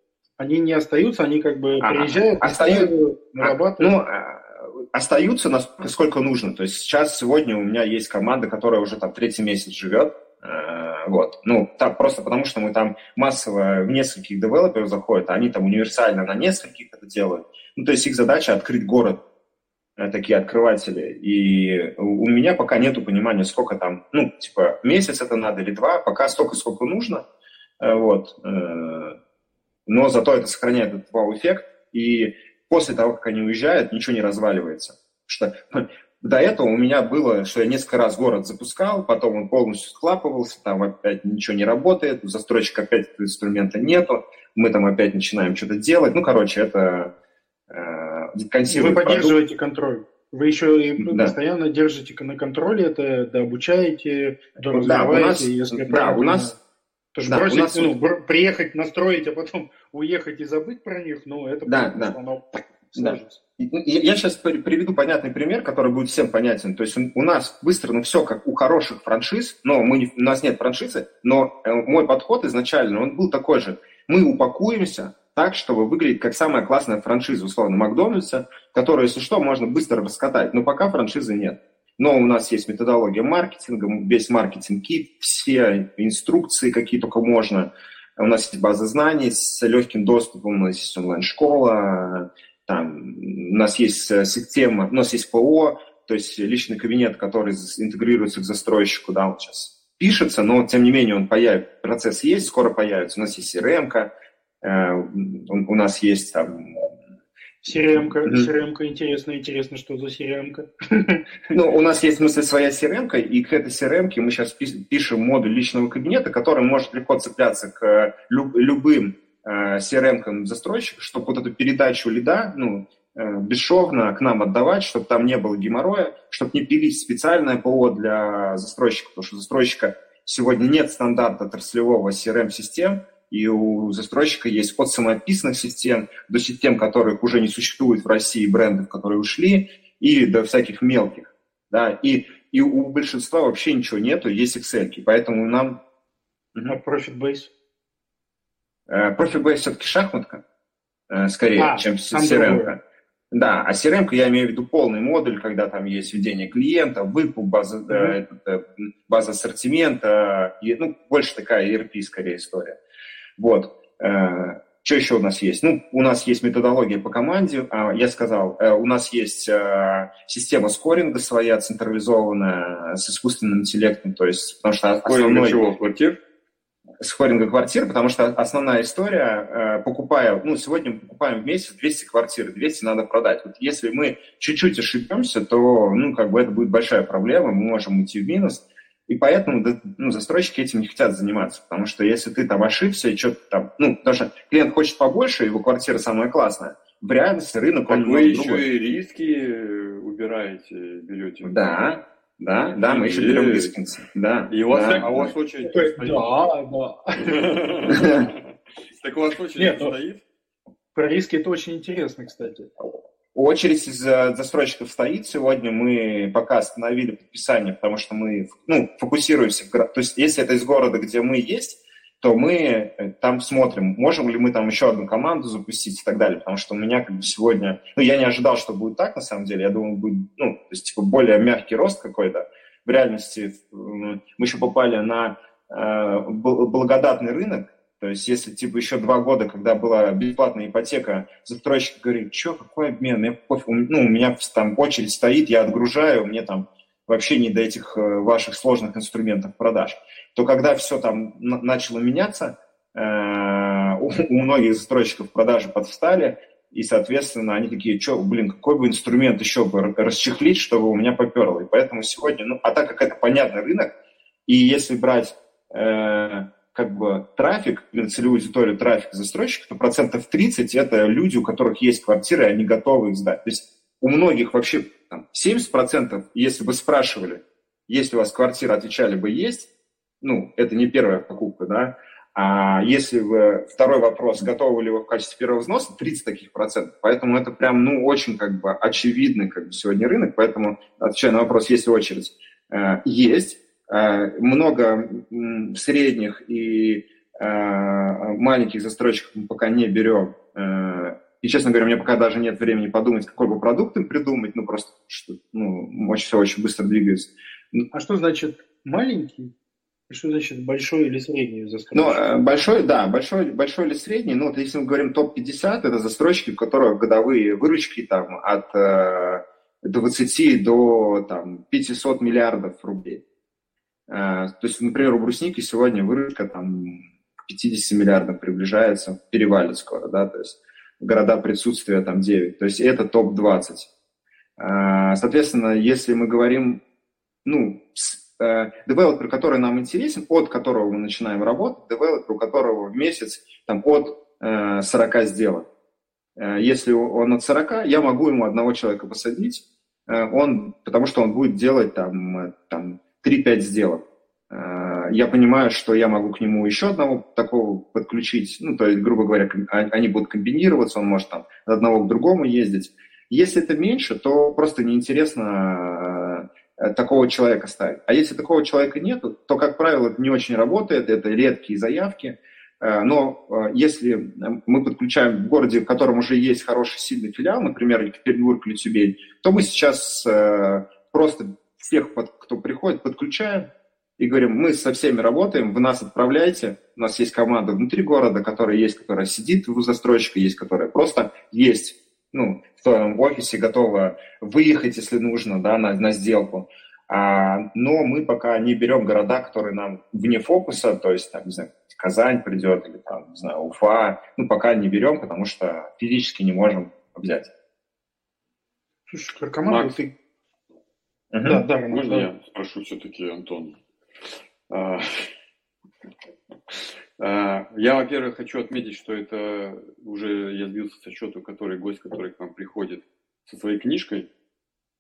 они не остаются, они как бы приезжают, остаются, нарабатывают. Ну, остаются насколько сколько нужно. То есть сейчас, сегодня у меня есть команда, которая уже там третий месяц живет. Э, вот. Ну, так просто потому, что мы там массово в нескольких девелоперов заходят, а они там универсально на нескольких это делают. Ну, то есть их задача открыть город, э, такие открыватели. И у меня пока нету понимания, сколько там, ну, типа, месяц это надо или два, пока столько, сколько нужно. Э, вот. Но зато это сохраняет этот вау-эффект. И после того, как они уезжают, ничего не разваливается. Что до этого у меня было, что я несколько раз город запускал, потом он полностью схлапывался, там опять ничего не работает, у застройщика опять инструмента нету, мы там опять начинаем что-то делать. Ну, короче, это э, Вы поддерживаете продукт. контроль. Вы еще и да. постоянно держите на контроле это, да, обучаете, да, развиваете, у нас, если да, у нас Тоже да, бросить, нас... ну, приехать, настроить, а потом уехать и забыть про них, ну, это да, да. оно сложится. Да. Я сейчас приведу понятный пример, который будет всем понятен. То есть у нас быстро, ну все как у хороших франшиз, но мы не, у нас нет франшизы, но э, мой подход изначально, он был такой же. Мы упакуемся так, чтобы выглядеть как самая классная франшиза, условно, Макдональдса, которую, если что, можно быстро раскатать. Но пока франшизы нет. Но у нас есть методология маркетинга, весь маркетинг-кит, все инструкции, какие только можно. У нас есть база знаний с легким доступом, у нас есть онлайн-школа, там, у нас есть э, система, у нас есть ПО, то есть личный кабинет, который интегрируется к застройщику, да, он сейчас пишется, но тем не менее он появится, процесс есть, скоро появится. У нас есть CRM, у нас есть там CRM-ка, CRM-ка, интересно, интересно, что за CRM-ка. Ну, у нас есть, в смысле, своя CRM-ка, и к этой CRM-ке мы сейчас пишем модуль личного кабинета, который может легко цепляться к любым Э, CRM застройщика, чтобы вот эту передачу лида, ну, э, бесшовно к нам отдавать, чтобы там не было геморроя, чтобы не пилить специальное ПО для застройщика, потому что застройщика сегодня нет стандарта отраслевого CRM-систем, и у застройщика есть от самописных систем до систем, которых уже не существует в России, брендов, которые ушли, и до всяких мелких. Да? И, и у большинства вообще ничего нету, есть Excel. Поэтому нам... А Profit Base? Профи-бейс все-таки шахматка, э, скорее, а, чем CRM. Да, а CRM, я имею в виду полный модуль, когда там есть введение клиента, выкуп, база, mm-hmm. база ассортимента, и, ну, больше такая ERP скорее история. Вот. Что еще у нас есть? Ну, у нас есть методология по команде. А, я сказал, у нас есть система скоринга своя, централизованная, с искусственным интеллектом. То есть, потому что основной... чего? Квартир? скоринга квартир, потому что основная история, э, покупая, ну, сегодня мы покупаем в месяц 200 квартир, 200 надо продать. Вот если мы чуть-чуть ошибемся, то, ну, как бы это будет большая проблема, мы можем уйти в минус. И поэтому ну, застройщики этим не хотят заниматься, потому что если ты там ошибся и что-то там, ну, потому что клиент хочет побольше, его квартира самая классная, в реальности рынок так он вы еще другой. и риски убираете, берете. Да, да, да, мы еще берем Вискинса. Да. И у вас, да. А у вас очередь Да, да. Так у вас очередь ну, стоит? Про риски это очень интересно, кстати. Очередь из застройщиков стоит. Сегодня мы пока остановили подписание, потому что мы ну, фокусируемся. То есть, если это из города, где мы есть, то мы э, там смотрим, можем ли мы там еще одну команду запустить и так далее, потому что у меня как бы сегодня, ну, я не ожидал, что будет так, на самом деле, я думал, будет, ну, то есть, типа, более мягкий рост какой-то. В реальности мы еще попали на э, благодатный рынок, то есть, если, типа, еще два года, когда была бесплатная ипотека, застройщик говорит, что, какой обмен, мне пофиг, ну, у меня там очередь стоит, я отгружаю, мне там вообще не до этих э, ваших сложных инструментов продаж то когда все там начало меняться, э, у многих застройщиков продажи подвстали, и, соответственно, они такие, что, блин, какой бы инструмент еще бы расчехлить, чтобы у меня поперло. И поэтому сегодня, ну, а так как это понятный рынок, и если брать э, как бы трафик, целевую аудиторию трафика застройщиков, то процентов 30 это люди, у которых есть квартиры, и они готовы их сдать. То есть у многих вообще там, 70%, если бы спрашивали, есть ли у вас квартира, отвечали бы есть, ну, это не первая покупка, да, а если вы, второй вопрос, готовы ли вы в качестве первого взноса, 30 таких процентов. Поэтому это прям, ну, очень как бы очевидный как бы сегодня рынок. Поэтому, отвечая на вопрос, есть ли очередь, э, есть. Э, много средних и э, маленьких застройщиков мы пока не берем. И, честно говоря, у меня пока даже нет времени подумать, какой бы продукт им придумать, ну, просто, что, ну, очень, все очень быстро двигается. А что значит маленький? Что значит большой или средний застройщик? Ну, э, большой, да, большой, большой или средний. Ну, вот если мы говорим топ-50, это застройщики, у которых годовые выручки там от э, 20 до там, 500 миллиардов рублей. Э, то есть, например, у брусники сегодня выручка там к 50 миллиардам приближается, перевалит скоро, да, то есть города присутствия там 9. То есть это топ-20. Э, соответственно, если мы говорим, ну, Э, девелопер, который нам интересен, от которого мы начинаем работать, девелопер, у которого в месяц там, от 40 э, сделок. Если он от 40, я могу ему одного человека посадить, он, потому что он будет делать там, там 3-5 сделок. Я понимаю, что я могу к нему еще одного такого подключить, ну, то есть, грубо говоря, а, они будут комбинироваться, он может там от одного к другому ездить. Если это меньше, то просто неинтересно Э, такого человека ставить. А если такого человека нет, то, как правило, это не очень работает, это редкие заявки. Э, но э, если мы подключаем в городе, в котором уже есть хороший сильный филиал, например, Екатеринбург или Тюмень, то мы сейчас просто всех, кто приходит, подключаем и говорим, мы со всеми работаем, вы нас отправляете, у нас есть команда внутри города, которая есть, которая сидит у застройщика, есть, которая просто есть ну, в твоем офисе готова выехать, если нужно, да, на, на сделку. А, но мы пока не берем города, которые нам вне фокуса, то есть, там, не знаю, Казань придет или там, не знаю, Уфа, ну, пока не берем, потому что физически не можем взять. Слушай, про команду Макс, ты... Угу. Да, да, можно да. я спрошу все-таки, Антон? А, а, я, во-первых, хочу отметить, что это уже я сбился со счету, который гость, который к нам приходит со своей книжкой,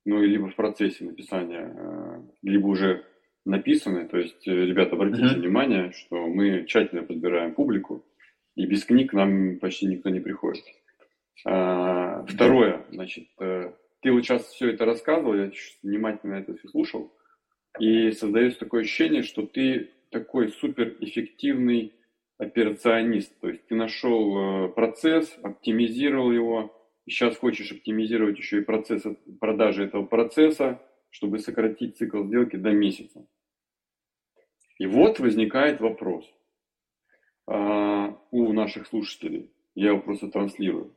ну, либо в процессе написания, а, либо уже написанной. То есть, э, ребята, обратите uh-huh. внимание, что мы тщательно подбираем публику, и без книг к нам почти никто не приходит. Второе, значит, э, ты вот сейчас все это рассказывал, я внимательно это все слушал, и создается такое ощущение, что ты такой суперэффективный операционист. То есть ты нашел э, процесс, оптимизировал его, и сейчас хочешь оптимизировать еще и процесс продажи этого процесса, чтобы сократить цикл сделки до месяца. И вот возникает вопрос а, у наших слушателей. Я его просто транслирую.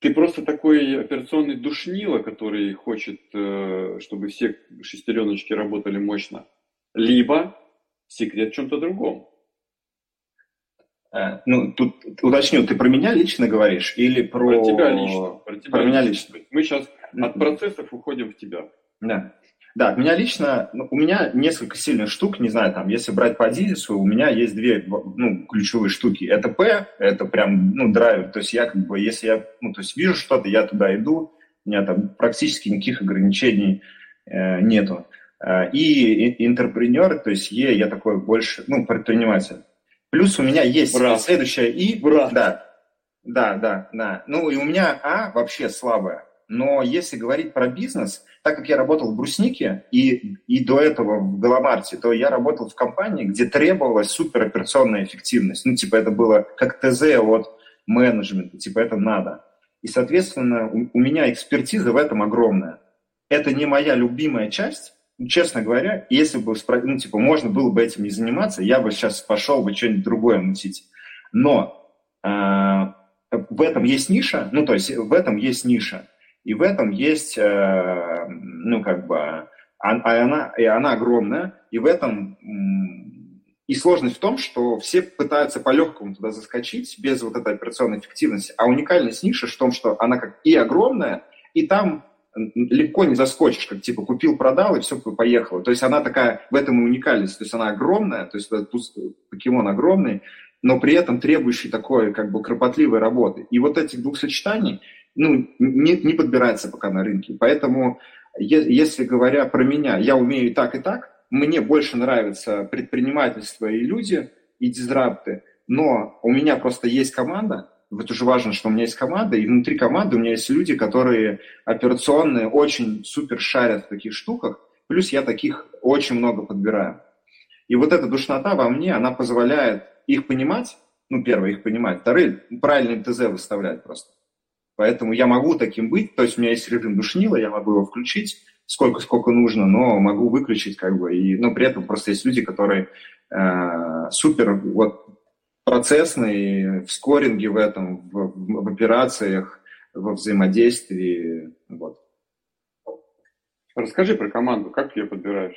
Ты просто такой операционный душнило, который хочет, э, чтобы все шестереночки работали мощно. Либо секрет в чем-то другом. Э, ну, тут уточню, ты про меня лично говоришь или про... Про тебя лично. Про, тебя про меня лично. Мы сейчас от процессов уходим в тебя. Да. Да, меня лично, ну, у меня несколько сильных штук, не знаю, там, если брать по Дизису, у меня есть две, ну, ключевые штуки. Это П, это прям, ну, драйвер, то есть я как бы, если я, ну, то есть вижу что-то, я туда иду, у меня там практически никаких ограничений э, нету. Э, и интерпренер, то есть Е, я такой больше, ну, предприниматель. Плюс у меня есть Брат. следующее И. Брат. Да, да, да, да. Ну и у меня А вообще слабое. Но если говорить про бизнес, так как я работал в Бруснике и, и до этого в Галамарте, то я работал в компании, где требовалась супероперационная эффективность. Ну, типа, это было как ТЗ от менеджмента, типа, это надо. И, соответственно, у, у меня экспертиза в этом огромная. Это не моя любимая часть, честно говоря, если бы, ну, типа, можно было бы этим не заниматься, я бы сейчас пошел бы что-нибудь другое мутить. Но э, в этом есть ниша, ну, то есть в этом есть ниша, и в этом есть, э, ну, как бы, а, а она, и она огромная, и в этом и сложность в том, что все пытаются по-легкому туда заскочить без вот этой операционной эффективности, а уникальность ниши в том, что она как и огромная, и там легко не заскочишь, как типа купил, продал и все поехало. То есть она такая, в этом и уникальность. То есть она огромная, то есть этот покемон огромный, но при этом требующий такой как бы кропотливой работы. И вот этих двух сочетаний ну, не, не подбирается пока на рынке. Поэтому, если говоря про меня, я умею и так, и так, мне больше нравится предпринимательство и люди, и дизрапты, но у меня просто есть команда, вот уже важно, что у меня есть команда, и внутри команды у меня есть люди, которые операционные, очень супер шарят в таких штуках, плюс я таких очень много подбираю. И вот эта душнота во мне, она позволяет их понимать, Ну, первое, их понимать. Вторые, правильный ТЗ выставлять просто. Поэтому я могу таким быть, то есть у меня есть режим душнила, я могу его включить, сколько сколько нужно, но могу выключить как бы. И, но при этом просто есть люди, которые э, супер вот процессные в скоринге в этом, в, в операциях, во взаимодействии. Вот. Расскажи про команду, как ты ее подбираешь?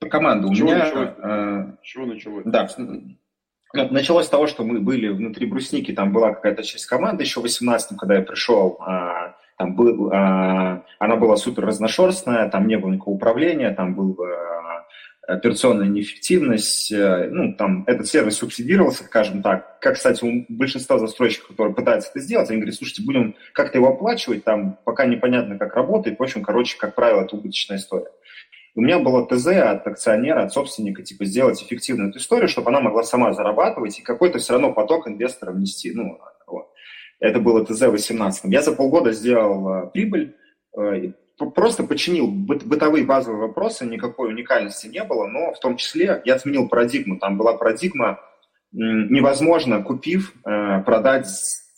Про команду. С у чего меня, началось? Э, чего началось? да, ну, началось с того, что мы были внутри брусники, там была какая-то часть команды еще в 18 когда я пришел, а, там был, а, она была супер разношерстная, там не было никакого управления, там был а, операционная неэффективность, а, ну, там этот сервис субсидировался, скажем так, как, кстати, у большинства застройщиков, которые пытаются это сделать, они говорят, слушайте, будем как-то его оплачивать, там пока непонятно, как работает, в общем, короче, как правило, это убыточная история. У меня было ТЗ от акционера, от собственника, типа сделать эффективную эту историю, чтобы она могла сама зарабатывать и какой-то все равно поток инвесторам нести. Ну, вот. Это было ТЗ 18. Я за полгода сделал э, прибыль, э, просто починил быт, бытовые базовые вопросы, никакой уникальности не было, но в том числе я отменил парадигму. Там была парадигма, невозможно, купив, э, продать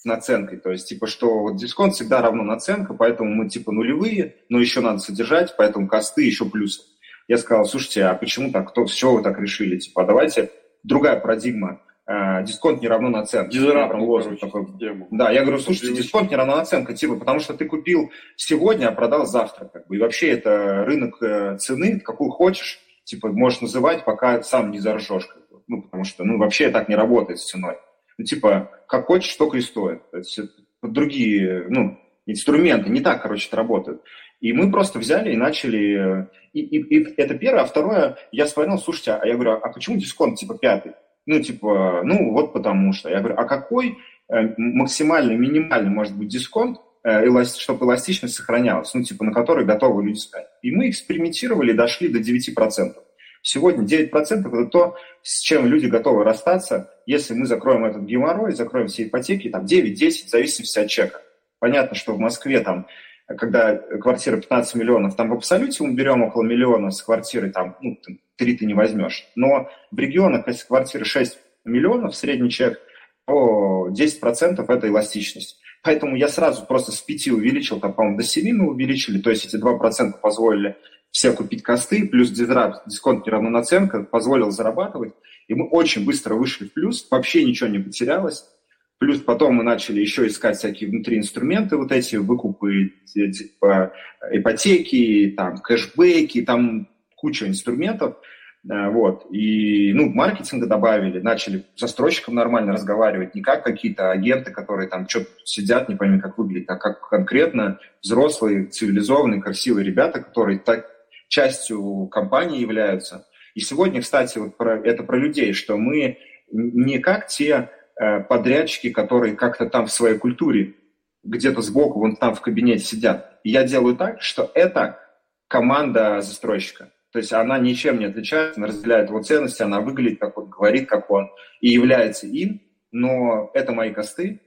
наценкой. То есть, типа, что вот дисконт всегда равно наценка, поэтому мы, типа, нулевые, но еще надо содержать, поэтому косты еще плюсы. Я сказал, слушайте, а почему так, кто, с чего вы так решили? Типа, а давайте другая парадигма, э, дисконт не равно наценка. Disrupting, такой. Да, я говорю, слушайте, дисконт не равно наценка, типа, потому что ты купил сегодня, а продал завтра. Как бы. И вообще это рынок э, цены, какую хочешь, типа, можешь называть, пока сам не заржешь. Как бы. Ну, потому что, ну, вообще так не работает с ценой. Ну, типа, как хочешь, только и. То есть другие, ну, инструменты не так, короче, это работают. И мы просто взяли и начали... И, и, и это первое. А второе, я вспоминал, слушайте, а я говорю, а почему дисконт типа пятый? Ну, типа, ну, вот потому что. Я говорю, а какой э, максимальный, минимальный может быть дисконт, э, чтобы эластичность сохранялась, ну, типа, на который готовы люди сказать. И мы экспериментировали, дошли до 9%. Сегодня 9% это то, с чем люди готовы расстаться, если мы закроем этот геморрой, закроем все ипотеки, там 9-10, в зависимости от чека. Понятно, что в Москве там, когда квартира 15 миллионов, там в абсолюте мы берем около миллиона с квартиры, там, ну, 3 ты не возьмешь. Но в регионах, если квартира 6 миллионов, средний чек, то 10% это эластичность. Поэтому я сразу просто с 5 увеличил, там, по-моему, до 7 мы увеличили, то есть эти 2% позволили все купить косты, плюс дизрапт, дисконт не равно наценка, позволил зарабатывать. И мы очень быстро вышли в плюс, вообще ничего не потерялось. Плюс потом мы начали еще искать всякие внутри инструменты, вот эти выкупы типа ипотеки, там кэшбэки, там куча инструментов. Э, вот. И ну, маркетинга добавили, начали с застройщиком нормально разговаривать, не как какие-то агенты, которые там что-то сидят, не пойми, как выглядит, а как конкретно взрослые, цивилизованные, красивые ребята, которые так частью компании являются. И сегодня, кстати, вот про, это про людей, что мы не как те э, подрядчики, которые как-то там в своей культуре где-то сбоку, вон там в кабинете сидят. Я делаю так, что это команда застройщика. То есть она ничем не отличается, она разделяет его ценности, она выглядит как он, говорит как он и является им, но это мои косты,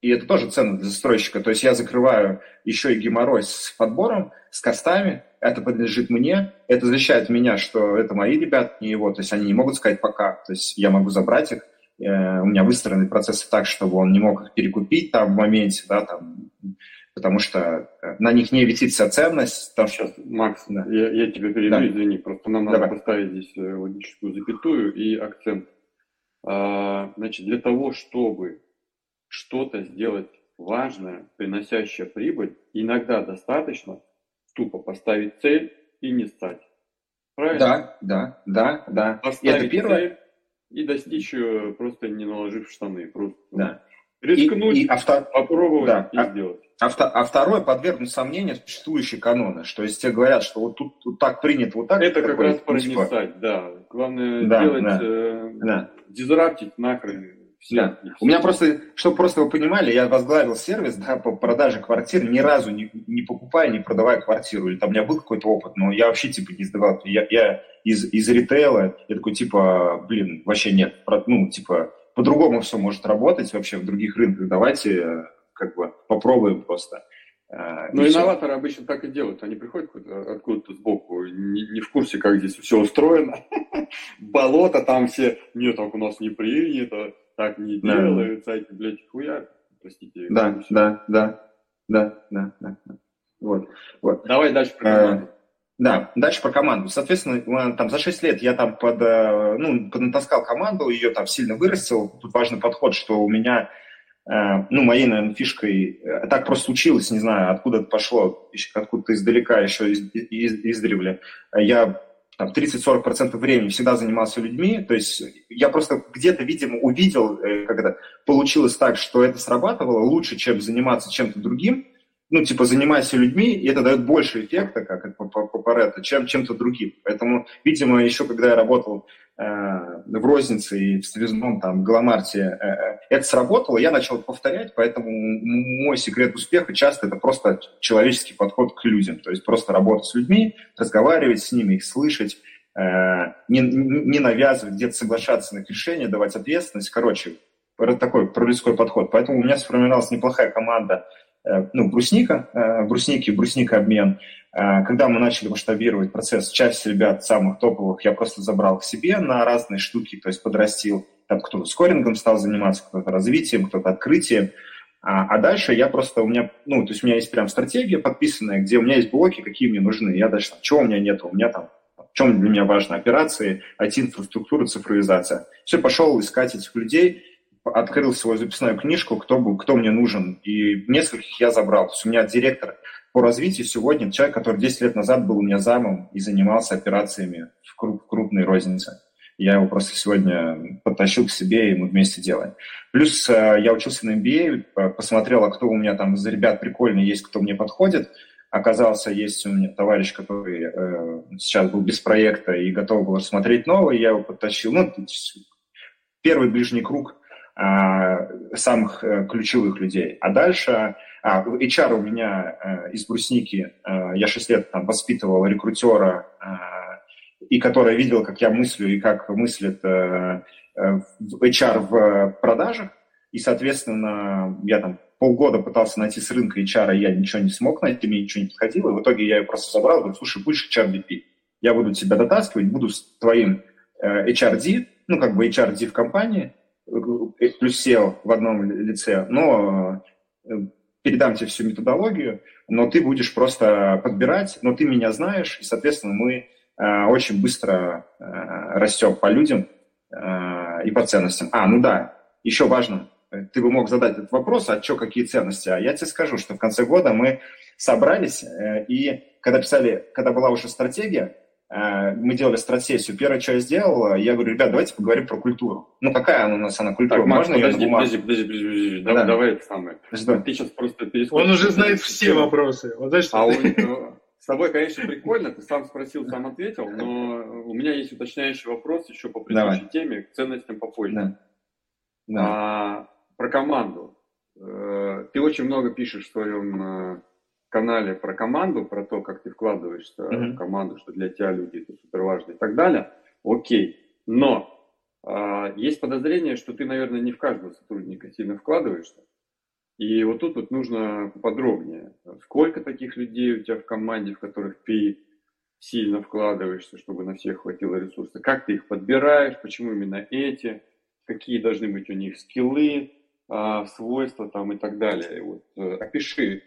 и это тоже ценно для застройщика. То есть я закрываю еще и геморрой с подбором, с костами, это принадлежит мне, это защищает меня, что это мои ребята, не его, то есть они не могут сказать пока, то есть я могу забрать их, э, у меня выстроены процессы так, чтобы он не мог их перекупить там в моменте, да, там, потому что э, на них не висит вся ценность. Там... Сейчас, Макс, да. я, я тебя перебью, да. извини, просто нам надо Давай. поставить здесь э, логическую запятую и акцент. А, значит, для того, чтобы что-то сделать важное, приносящее прибыль, иногда достаточно тупо поставить цель и не стать. Правильно? Да, да, да, да. Поставить это первое... цель и достичь ее, просто не наложив штаны. Просто да. рискнуть, и, и, авто... попробовать да. и а, сделать. А, а второе, подвергнуть сомнению существующие каноны. Что если тебе говорят, что вот тут, тут так принято, вот так... Это как раз пронесать, типа... да. Главное да, делать, да, э, да. дизраптить нахрен все. Да. У меня просто, чтобы просто вы понимали, я возглавил сервис да, по продаже квартир, ни разу не, не покупая, не продавая квартиру. Или там у меня был какой-то опыт, но я вообще типа не сдавал. Я, я из, из ритейла, я такой типа, блин, вообще нет. Ну, типа, по-другому все может работать вообще в других рынках. Давайте как бы попробуем просто. Ну, инноваторы обычно так и делают. Они приходят откуда-то сбоку, не, не в курсе, как здесь все устроено. Болото там все, нет, так у нас не принято, так не да. делают, сайты, блядь, хуя. Простите. Да, да, да, да, да, да. Вот, вот. Давай дальше про команду. Да, дальше про команду. Соответственно, там за 6 лет я там под, э, ну, поднатаскал команду, ее там сильно вырастил. Тут важный подход, что у меня, э, ну, моей, наверное, фишкой, э, так просто случилось, не знаю, откуда это пошло, откуда-то издалека, еще из, из, издревле. Я там, 30-40% времени всегда занимался людьми, то есть я просто где-то, видимо, увидел, когда получилось так, что это срабатывало лучше, чем заниматься чем-то другим, ну, типа, занимайся людьми, и это дает больше эффекта, как по, по, по чем чем-то другим. Поэтому, видимо, еще когда я работал э, в рознице и в связном, там, Галамарте, э, э, это сработало, я начал повторять, поэтому мой секрет успеха часто это просто человеческий подход к людям, то есть просто работать с людьми, разговаривать с ними, их слышать, э, не, не навязывать, где-то соглашаться на их решения, давать ответственность, короче, такой пролюдской подход. Поэтому у меня сформировалась неплохая команда ну, брусника, э, брусники, брусника обмен. Э, когда мы начали масштабировать процесс, часть ребят самых топовых я просто забрал к себе на разные штуки, то есть подрастил. Там кто-то скорингом стал заниматься, кто-то развитием, кто-то открытием. А, а дальше я просто, у меня, ну, то есть у меня есть прям стратегия подписанная, где у меня есть блоки, какие мне нужны. Я дальше, там, чего у меня нет, у меня там, в чем для меня важно, операции, IT-инфраструктура, цифровизация. Все, пошел искать этих людей, открыл свою записную книжку, кто, бы, кто мне нужен, и нескольких я забрал. То есть у меня директор по развитию сегодня человек, который 10 лет назад был у меня замом и занимался операциями в, круп, крупной рознице. Я его просто сегодня подтащил к себе, и мы вместе делаем. Плюс э, я учился на MBA, посмотрел, а кто у меня там за ребят прикольный есть, кто мне подходит. Оказался, есть у меня товарищ, который э, сейчас был без проекта и готов был рассмотреть новый, я его подтащил. Ну, первый ближний круг а, самых э, ключевых людей. А дальше а, HR у меня э, из брусники, э, я 6 лет там воспитывал рекрутера, и который видел, как я мыслю и как мыслит HR в продажах. И, соответственно, я там полгода пытался найти с рынка HR, и я ничего не смог найти, мне ничего не подходило. И в итоге я ее просто собрал, говорю, слушай, будешь HRBP. Я буду тебя дотаскивать, буду с твоим HRD, ну, как бы HRD в компании, плюс SEO в одном лице, но э, передам тебе всю методологию, но ты будешь просто подбирать, но ты меня знаешь, и, соответственно, мы э, очень быстро э, растем по людям и по ценностям. А, ну да, еще важно, ты бы мог задать этот вопрос, а что, какие ценности? А я тебе скажу, что в конце года мы собрались, и когда писали, когда была уже стратегия, Э, мы делали стратсессию. Первое, что я сделал, я говорю, ребят, давайте поговорим про культуру. Ну, какая она у нас, она культура? Так, Макс, Можно подожди, подожди, подожди, подожди, подожди. Да. Давай это самое. Что? Ты сейчас просто перескочишь. Он уже знает все вопросы. Вот, знаешь, а он, э, с тобой, конечно, прикольно, ты сам спросил, сам ответил, но у меня есть уточняющий вопрос еще по предыдущей Давай. теме, к ценностям попозже. Да. Да. А, про команду. Э, ты очень много пишешь в своем канале про команду, про то, как ты вкладываешься mm-hmm. в команду, что для тебя люди это супер важно и так далее, окей. Но э, есть подозрение, что ты, наверное, не в каждого сотрудника сильно вкладываешься. И вот тут вот нужно подробнее. Сколько таких людей у тебя в команде, в которых ты сильно вкладываешься, чтобы на всех хватило ресурсов? Как ты их подбираешь? Почему именно эти? Какие должны быть у них скиллы, э, свойства там и так далее? Вот, э, опиши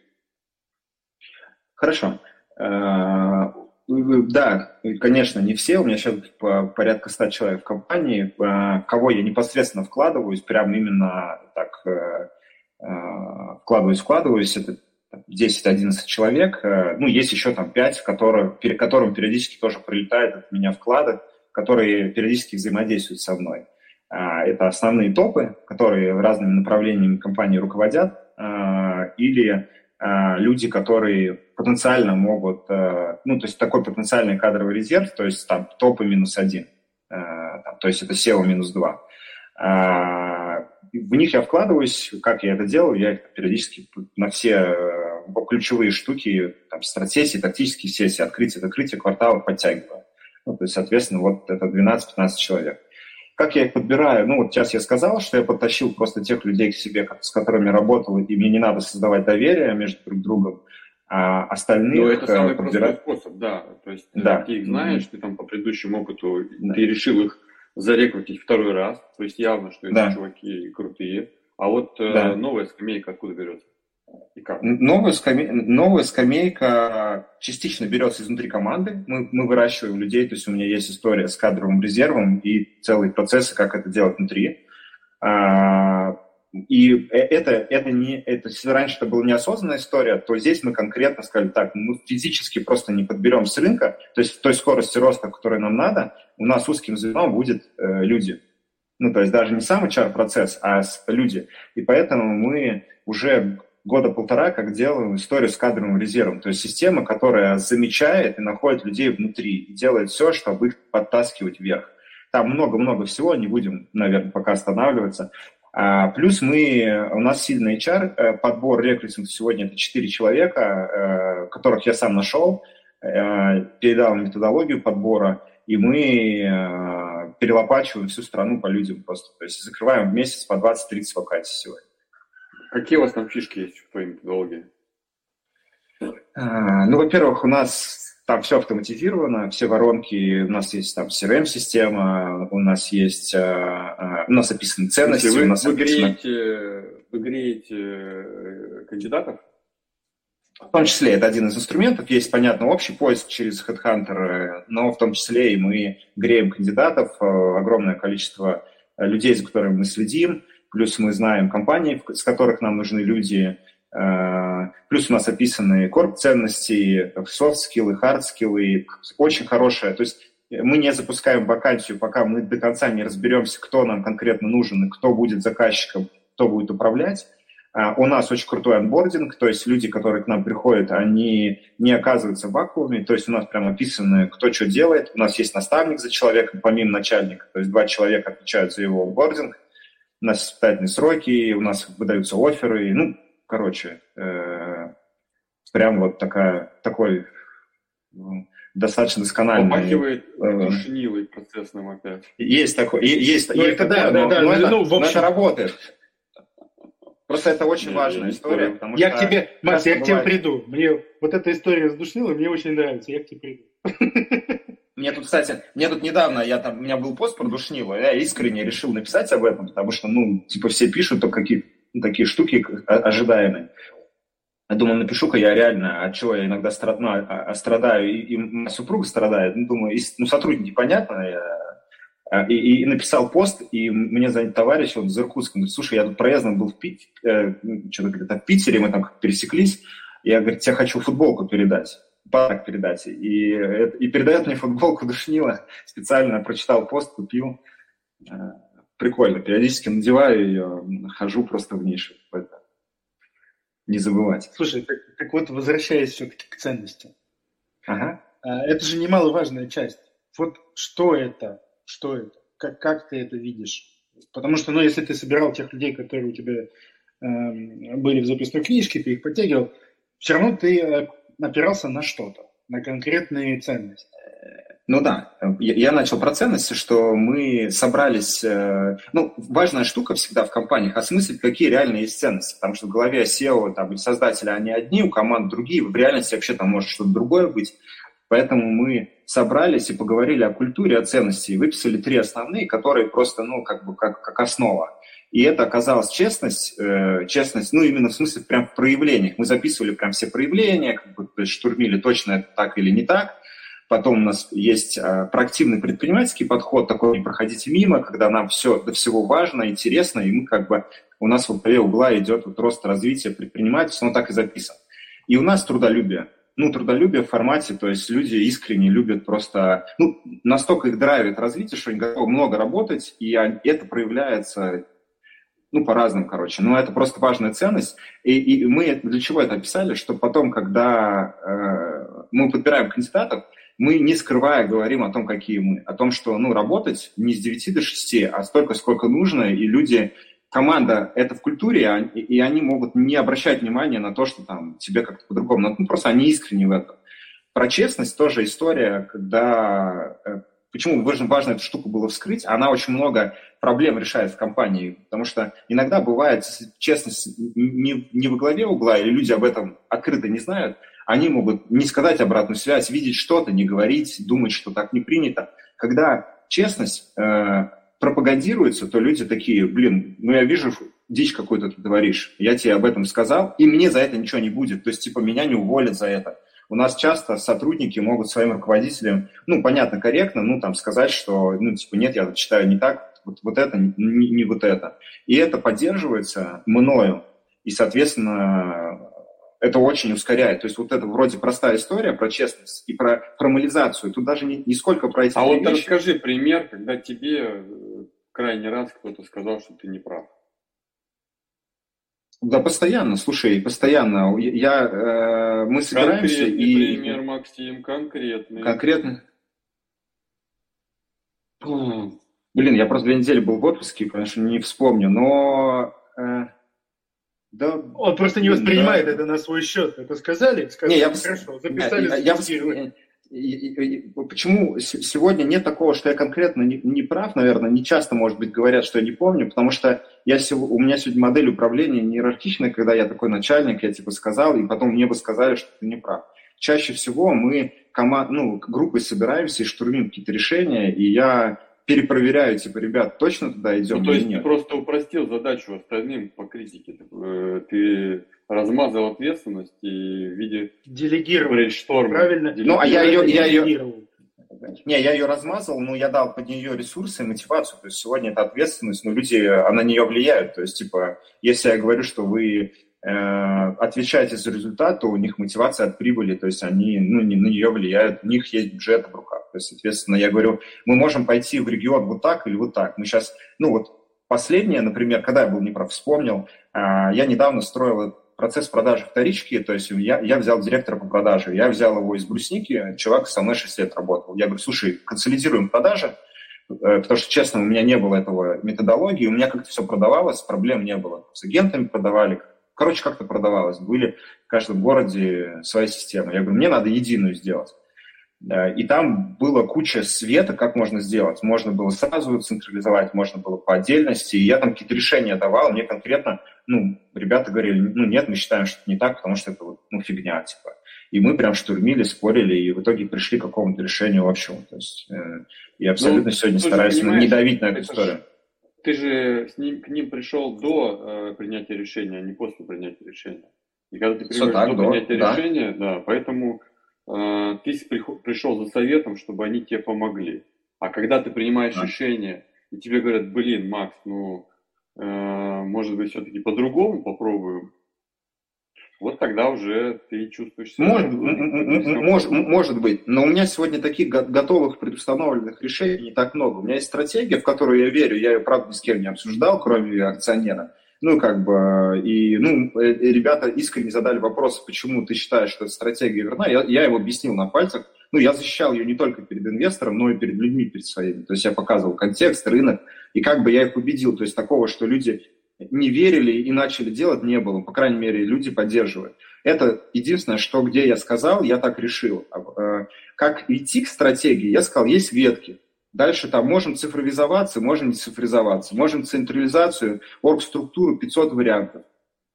Хорошо. Э, да, конечно, не все. У меня сейчас порядка 100 человек в компании. Э, кого я непосредственно вкладываюсь, прям именно так э, вкладываюсь, вкладываюсь, это 10-11 человек. Ну, есть еще там 5, которые, которым периодически тоже прилетает от меня вклады, которые периодически взаимодействуют со мной. Это основные топы, которые разными направлениями компании руководят, или люди, которые потенциально могут, э, ну, то есть такой потенциальный кадровый резерв, то есть там топы минус один, э, то есть это SEO минус два. В них я вкладываюсь, как я это делаю, я периодически на все ключевые штуки, там, стратсессии, тактические сессии, открытие, закрытие квартала подтягиваю. Ну, то есть, соответственно, вот это 12-15 человек. Как я их подбираю? Ну, вот сейчас я сказал, что я подтащил просто тех людей к себе, с которыми работал, и мне не надо создавать доверие между друг другом, а остальных Но это самый подбирать... простой способ, да. То есть Да. ты их знаешь, ты там по предыдущему опыту, ты решил их зарекрутить второй раз. То есть явно, что эти Да. чуваки крутые. А вот э, Да. новая скамейка откуда берется? И как? Новая, скаме... Новая скамейка частично берется изнутри команды. Мы, мы выращиваем людей, то есть у меня есть история с кадровым резервом и целые процессы, как это делать внутри. А, И э- это, это не, это, если раньше это была неосознанная история, то здесь мы конкретно сказали, так, мы физически просто не подберем с рынка, то есть в той скорости роста, которой нам надо, у нас узким звеном будет э, люди. Ну, то есть даже не сам HR-процесс, а люди. И поэтому мы уже года полтора как делаем историю с кадровым резервом. То есть система, которая замечает и находит людей внутри и делает все, чтобы их подтаскивать вверх. Там много-много всего, не будем, наверное, пока останавливаться. А, плюс мы, у нас сильный HR, э, подбор рекрутинг сегодня это 4 человека, э, которых я сам нашел, э, передал методологию подбора, и мы перелопачиваем всю страну по людям просто. То есть закрываем в месяц по 20-30 вакансий сегодня. Какие у вас там фишки есть в твоей методологии? А, Ну, во-первых, у нас там все автоматизировано, все воронки, у нас есть там CRM-система, у нас есть, а, а, у нас описаны ценности, вы, у нас вы описано- греете, вы греете э, кандидатов, В том числе это один из инструментов. Есть, понятно, общий поиск через Headhunter, э, но в том числе и мы греем кандидатов, э, огромное количество людей, за которыми мы следим, плюс мы знаем компании, с которых нам нужны люди, э, плюс у нас описаны корп-ценности, софт-скиллы, хард-скиллы, очень хорошая, то есть э, мы не запускаем вакансию, пока мы до конца не разберемся, кто нам конкретно нужен и кто будет заказчиком, кто будет управлять. А, У нас очень крутой анбординг, то есть люди, которые к нам приходят, они не оказываются в вакууме, то есть у нас прям описано, кто что делает. У нас есть наставник за человеком, помимо начальника, то есть два человека отвечают за его анбординг. У нас испытательные сроки, у нас выдаются оферы. Ну, короче, э, прям вот такая, такой достаточно доскональный... попахивает э, душнилой процессным опять. Есть такой, есть, Ну, есть это да, да, но- да, но ну, это- ну, в но общем- это работает. Просто это очень Не, важная не история, спорю. потому Я что... к тебе, Макс, я к часто тебе бывает- приду. Мне вот эта история с душнилой мне очень нравится. Я к тебе приду. Мне тут, кстати, мне тут недавно, я там, у меня был пост про душнило, я искренне решил написать об этом, потому что, ну, типа все пишут только какие ну, такие штуки ожидаемые. Я думал, напишу-ка я реально, от чего я иногда страд- ну, а- а- страдаю, и, и моя супруга страдает. Ну, думаю, из- ну, сотрудники, понятно, я- а, и, и написал пост, и мне звонит товарищ, он из Иркутска, говорит, слушай, я тут проездом был в Питере, э, что-то где-то в Питере, мы там пересеклись, я, говорит, тебе хочу футболку передать, подарок передать. И, и передает мне футболку душнила, специально прочитал пост, купил. Э, Прикольно, периодически надеваю ее, хожу просто в это не забывать. Слушай, так, так вот, возвращаясь все-таки к ценностям. Ага. А, Это же немаловажная часть. Вот что это? Что это? Как, как ты это видишь? Потому что, ну, если ты собирал тех людей, которые у тебя эм, были в записной книжке, ты их подтягивал, все равно ты э, опирался на что-то, на конкретные ценности. Ну да, я, начал про ценности, что мы собрались... э, ну, важная штука всегда в компаниях осмыслить, какие реально есть ценности, потому что в голове SEO там, или создателя они одни, у команд другие, в реальности вообще там может что-то другое быть. Поэтому мы собрались и поговорили о культуре, о ценности, и выписали три основные, которые просто, ну, как бы, как, как основа. И это оказалась честность, э, честность, ну, именно в смысле прям в проявлениях. Мы записывали прям все проявления, как бы, штурмили точно это так или не так. Потом у нас есть э, проактивный предпринимательский подход, такой не проходите мимо, когда нам все до всего важно, интересно, и мы как бы, у нас в главе угла идет вот рост развития предпринимательства, он так и записан. И у нас трудолюбие. Ну, трудолюбие в формате, то есть люди искренне любят просто, ну, настолько их драйвит развитие, что они готовы много работать, и это проявляется ну, по-разному, короче. Но это просто важная ценность. И, и мы для чего это описали? Что потом, когда э, мы подбираем кандидатов, мы, не скрывая, говорим о том, какие мы. О том, что, ну, работать не с 9 до 6, а столько, сколько нужно, и люди, команда это в культуре, и они- могут не обращать внимания на то, что там тебе как-то по-другому. надо. Ну, просто они искренне в этом. Про честность тоже история, когда э, почему важно, важно эту штуку было вскрыть, она очень много проблем решает в компании, потому что иногда бывает честность не, не во главе угла, или люди об этом открыто не знают, они могут не сказать обратную связь, видеть что-то, не говорить, думать, что так не принято. Когда честность э, пропагандируется, то люди такие, блин, ну я вижу, дичь какую-то ты говоришь, я тебе об этом сказал, и мне за это ничего не будет, то есть типа меня не уволят за это. У нас часто сотрудники могут своим руководителям, ну, понятно, корректно, ну, там, сказать, что, ну, типа, нет, я читаю не так, вот, вот это, не, не вот это. И это поддерживается мною, и, соответственно, это очень ускоряет. То есть вот это вроде простая история про честность и про формализацию. Тут даже не, не сколько про эти А вот вещи. расскажи пример, когда тебе э, крайний раз кто-то сказал, что ты не прав. Да, постоянно, слушай, постоянно. Я, э, мы собираемся Конкретный и... пример, Максим, конкретный. Конкретно? Блин, я просто две недели был в отпуске, конечно, не вспомню, но... э, да, Он просто не воспринимает это на свой счет. Это сказали? Сказали, Не, я- хорошо, записали, я- Почему сегодня нет такого, что я конкретно не, не прав, наверное, не часто, может быть, говорят, что я не помню, потому что я, у меня сегодня модель управления не иерархичная, когда я такой начальник, я типа сказал, и потом мне бы сказали, что ты не прав. Чаще всего мы кома- ну, группой собираемся и штурмим какие-то решения, и я перепроверяю, типа, ребят, точно туда идем Ну, то или есть ты нет? просто упростил задачу остальным по критике. Ты, э, ты размазал ответственность и в виде Делегировал. брейншторма. Правильно. Ну, а я ее- я ее- Делегировал. Не, я ее размазал, но я дал под нее ресурсы и мотивацию. То есть сегодня это ответственность, но люди а на нее влияют. То есть, типа, если я говорю, что вы э, отвечаете за результат, то у них мотивация от прибыли, то есть они ну, не, на нее влияют, у них есть бюджет в руках. То есть, соответственно, я говорю, мы можем пойти в регион вот так или вот так. Мы сейчас, ну вот последнее, например, когда я был неправ, вспомнил, а, я недавно строил процесс продажи вторички, то есть я, я взял директора по продаже, я взял его из брусники, чувак со мной 6 лет работал. Я говорю, слушай, консолидируем продажи, э, потому что, честно, у меня не было этого методологии, у меня как-то все продавалось, проблем не было. С агентами продавали, короче, как-то продавалось. Были в каждом городе своя система. Я говорю, мне надо единую сделать. Э, И там была куча света, как можно сделать. Можно было сразу централизовать, можно было по отдельности. И я там какие-то решения давал. Мне конкретно, ну, ребята говорили, ну, нет, мы считаем, что это не так, потому что это, вот, ну, фигня, типа. И мы прям штурмили, спорили, и в итоге пришли к какому-то решению общему. То есть э, я абсолютно Ну, сегодня стараюсь ну, не давить на эту историю. Ты же с ним, к ним пришел до э, принятия решения, а не после принятия решения. И когда ты так, до до, принятия да. решения, да, поэтому э, ты пришел за советом, чтобы они тебе помогли. А когда ты принимаешь Да. решение, и тебе говорят, блин, Макс, ну, э, может быть, все-таки по-другому попробуем, вот тогда уже ты чувствуешь себя... Может, может, может быть, но у меня сегодня таких го- готовых предустановленных решений не так много. У меня есть стратегия, в которую я верю, я ее, правда, ни с кем не обсуждал, кроме акционера. Ну, как бы, и, ну, э, э, ребята искренне задали вопрос, почему ты считаешь, что эта стратегия верна. Я, я его объяснил на пальцах. Ну, я защищал ее не только перед инвестором, но и перед людьми, перед своими. То есть я показывал контекст, рынок, и как бы я их убедил. То есть такого, что люди не верили и начали делать, не было. По крайней мере, люди поддерживают. Это единственное, что где я сказал, я так решил. А, э, Как идти к стратегии, я сказал, есть ветки. Дальше там можем цифровизоваться, можем не цифровизоваться, можем централизацию, оргструктуру, 500 вариантов.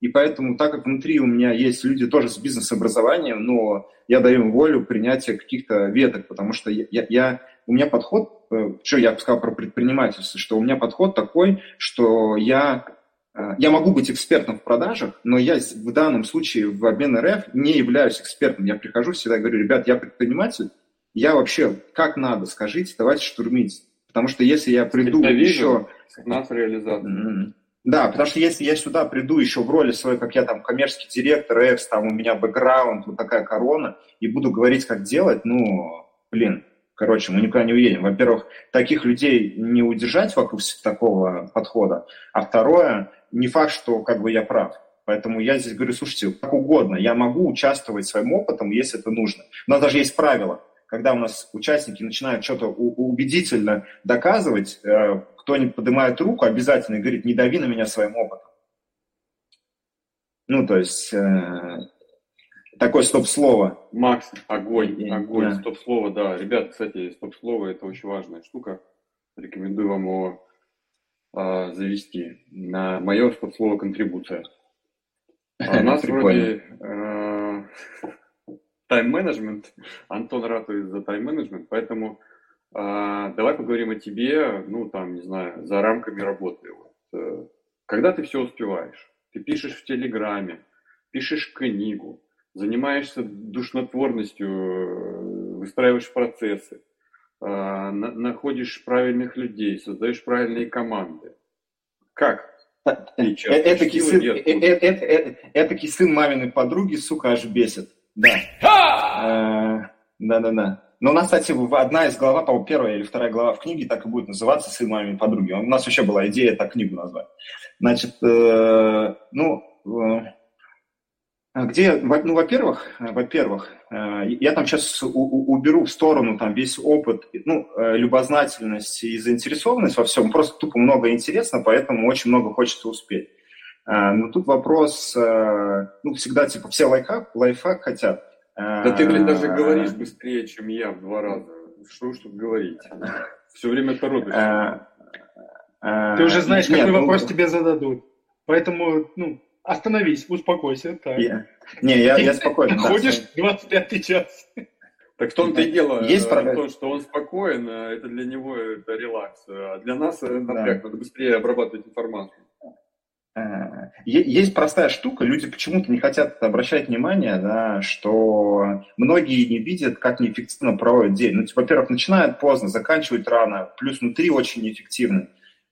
И поэтому, так как внутри у меня есть люди тоже с бизнес-образованием, но я даю им волю принятия каких-то веток, потому что я, я- я- у меня подход, э, что я сказал про предпринимательство, что у меня подход такой, что я, я могу быть экспертом в продажах, но я в данном случае в обмен РФ не являюсь экспертом. Я прихожу всегда говорю, ребят, я предприниматель, я вообще, как надо, скажите, давайте штурмить. Потому что если я приду Я еще... Нас реализация. М, Да, потому что если я сюда приду еще в роли своей, как я там коммерческий директор, экс, там у меня бэкграунд, вот такая корона, и буду говорить, как делать, ну, блин, короче, мы никуда не уедем. Во-первых, таких людей не удержать вокруг такого подхода, а второе, не факт, что как бы я прав. Поэтому я здесь говорю, слушайте, как угодно, я могу участвовать своим опытом, если это нужно. У нас даже есть правило, когда у нас участники начинают что-то убедительно доказывать, э, кто-нибудь поднимает руку, обязательно говорит, не дави на меня своим опытом. Ну, то есть, э, такое стоп-слово. Макс, огонь, огонь, да. стоп-слово, да. Ребят, кстати, стоп-слово это очень важная штука. Рекомендую вам его завести. На мое стоп-слово контрибуция. А у нас вроде а, тайм-менеджмент. Антон ратует за тайм-менеджмент, поэтому а, давай поговорим о тебе, ну там, не знаю, за рамками работы. Вот, э, когда ты все успеваешь? Ты пишешь в Телеграме, пишешь книгу, занимаешься душнотворностью, э, выстраиваешь процессы, а, находишь правильных людей, создаешь правильные команды. Как? Этакий сын, этакий сын маминой подруги, сука, аж бесит. Да. Э, да-да-да. Но у нас, кстати, одна из глава, по первая или вторая глава в книге так и будет называться «Сын маминой подруги». У нас вообще была идея так книгу назвать. Значит, э, ну, где, ну, во-первых, во-первых, э, я там сейчас уберу в сторону там весь опыт, ну, э, любознательность и заинтересованность во всем, просто тупо много интересно, поэтому очень много хочется успеть. Э, но тут вопрос, ну, всегда, типа, все лайфхак, лайфхак хотят. Да ты, блин, даже говоришь быстрее, чем я в два раза. Что уж тут говорить. Все время торопишь. Ты уже знаешь, какой ну, вопрос тебе зададут. Поэтому, ну, Остановись, успокойся. Так. Я, не, я, я спокойно. Ходишь да, 25 час. Так в том-то и дело, Есть э, то, что он спокоен, э, это для него это релакс. А для нас это напряг, да. надо быстрее обрабатывать информацию. Есть простая штука, люди почему-то не хотят обращать внимание, да, что многие не видят, как неэффективно проводят день. Ну, типа, во-первых, начинают поздно, заканчивают рано, плюс внутри очень неэффективно.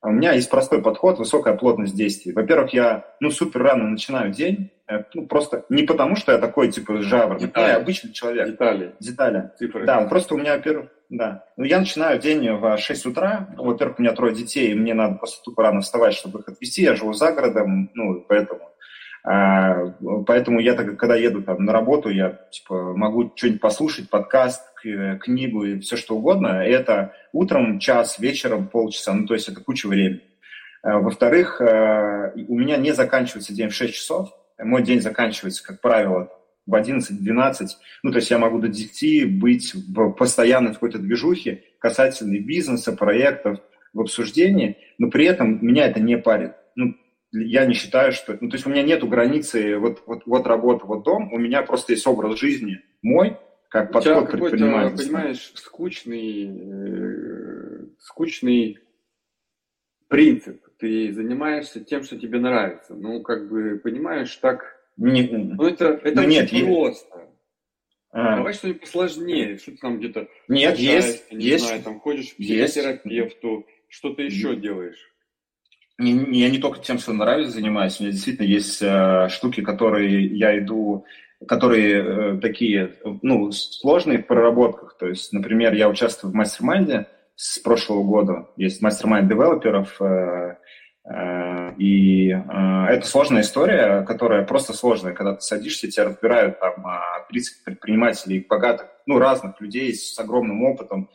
У меня есть простой подход, высокая плотность действий. Во-первых, я ну, супер рано начинаю день, э, ну, просто не потому, что я такой, типа, жаворонок, я обычный человек. Детали. Детали. Цифры. Да, просто у меня, во-первых, да. Ну, я начинаю день в 6 утра. Во-первых, у меня трое детей, и мне надо просто тупо рано вставать, чтобы их отвезти. Я живу за городом, ну, поэтому поэтому я, так, когда еду там на работу, я типа, могу что-нибудь послушать, подкаст, книгу и все что угодно. Это утром час, вечером полчаса, ну то есть это куча времени. А, во-вторых, а, у меня не заканчивается день в 6 часов. Мой день заканчивается, как правило, в 11-12. Ну, то есть я могу до 10 быть в постоянной какой-то движухе касательно бизнеса, проектов, в обсуждении, но при этом меня это не парит. Я не считаю, что... Ну, то есть у меня нет границы вот, вот, вот работа, вот дом. У меня просто есть образ жизни мой, как подход предпринимательства. понимаешь, скучный, э, скучный принцип. Ты занимаешься тем, что тебе нравится. Ну, как бы, понимаешь, так... Не, ну, это, это ну, нет, просто. А. Давай что-нибудь посложнее. Что ты там где-то... Нет, есть, не есть. Знаю, там ходишь к психотерапевту, что-то еще делаешь. Я не только тем, что нравится, занимаюсь. У меня действительно есть э, штуки, которые я иду, которые э, такие, ну, сложные в проработках. То есть, например, я участвую в мастер-майнде с прошлого года. Есть mastermind девелоперов, э, и это сложная история, которая просто сложная, когда ты садишься, тебя разбирают там 30 предпринимателей, богатых, ну, разных людей с огромным опытом,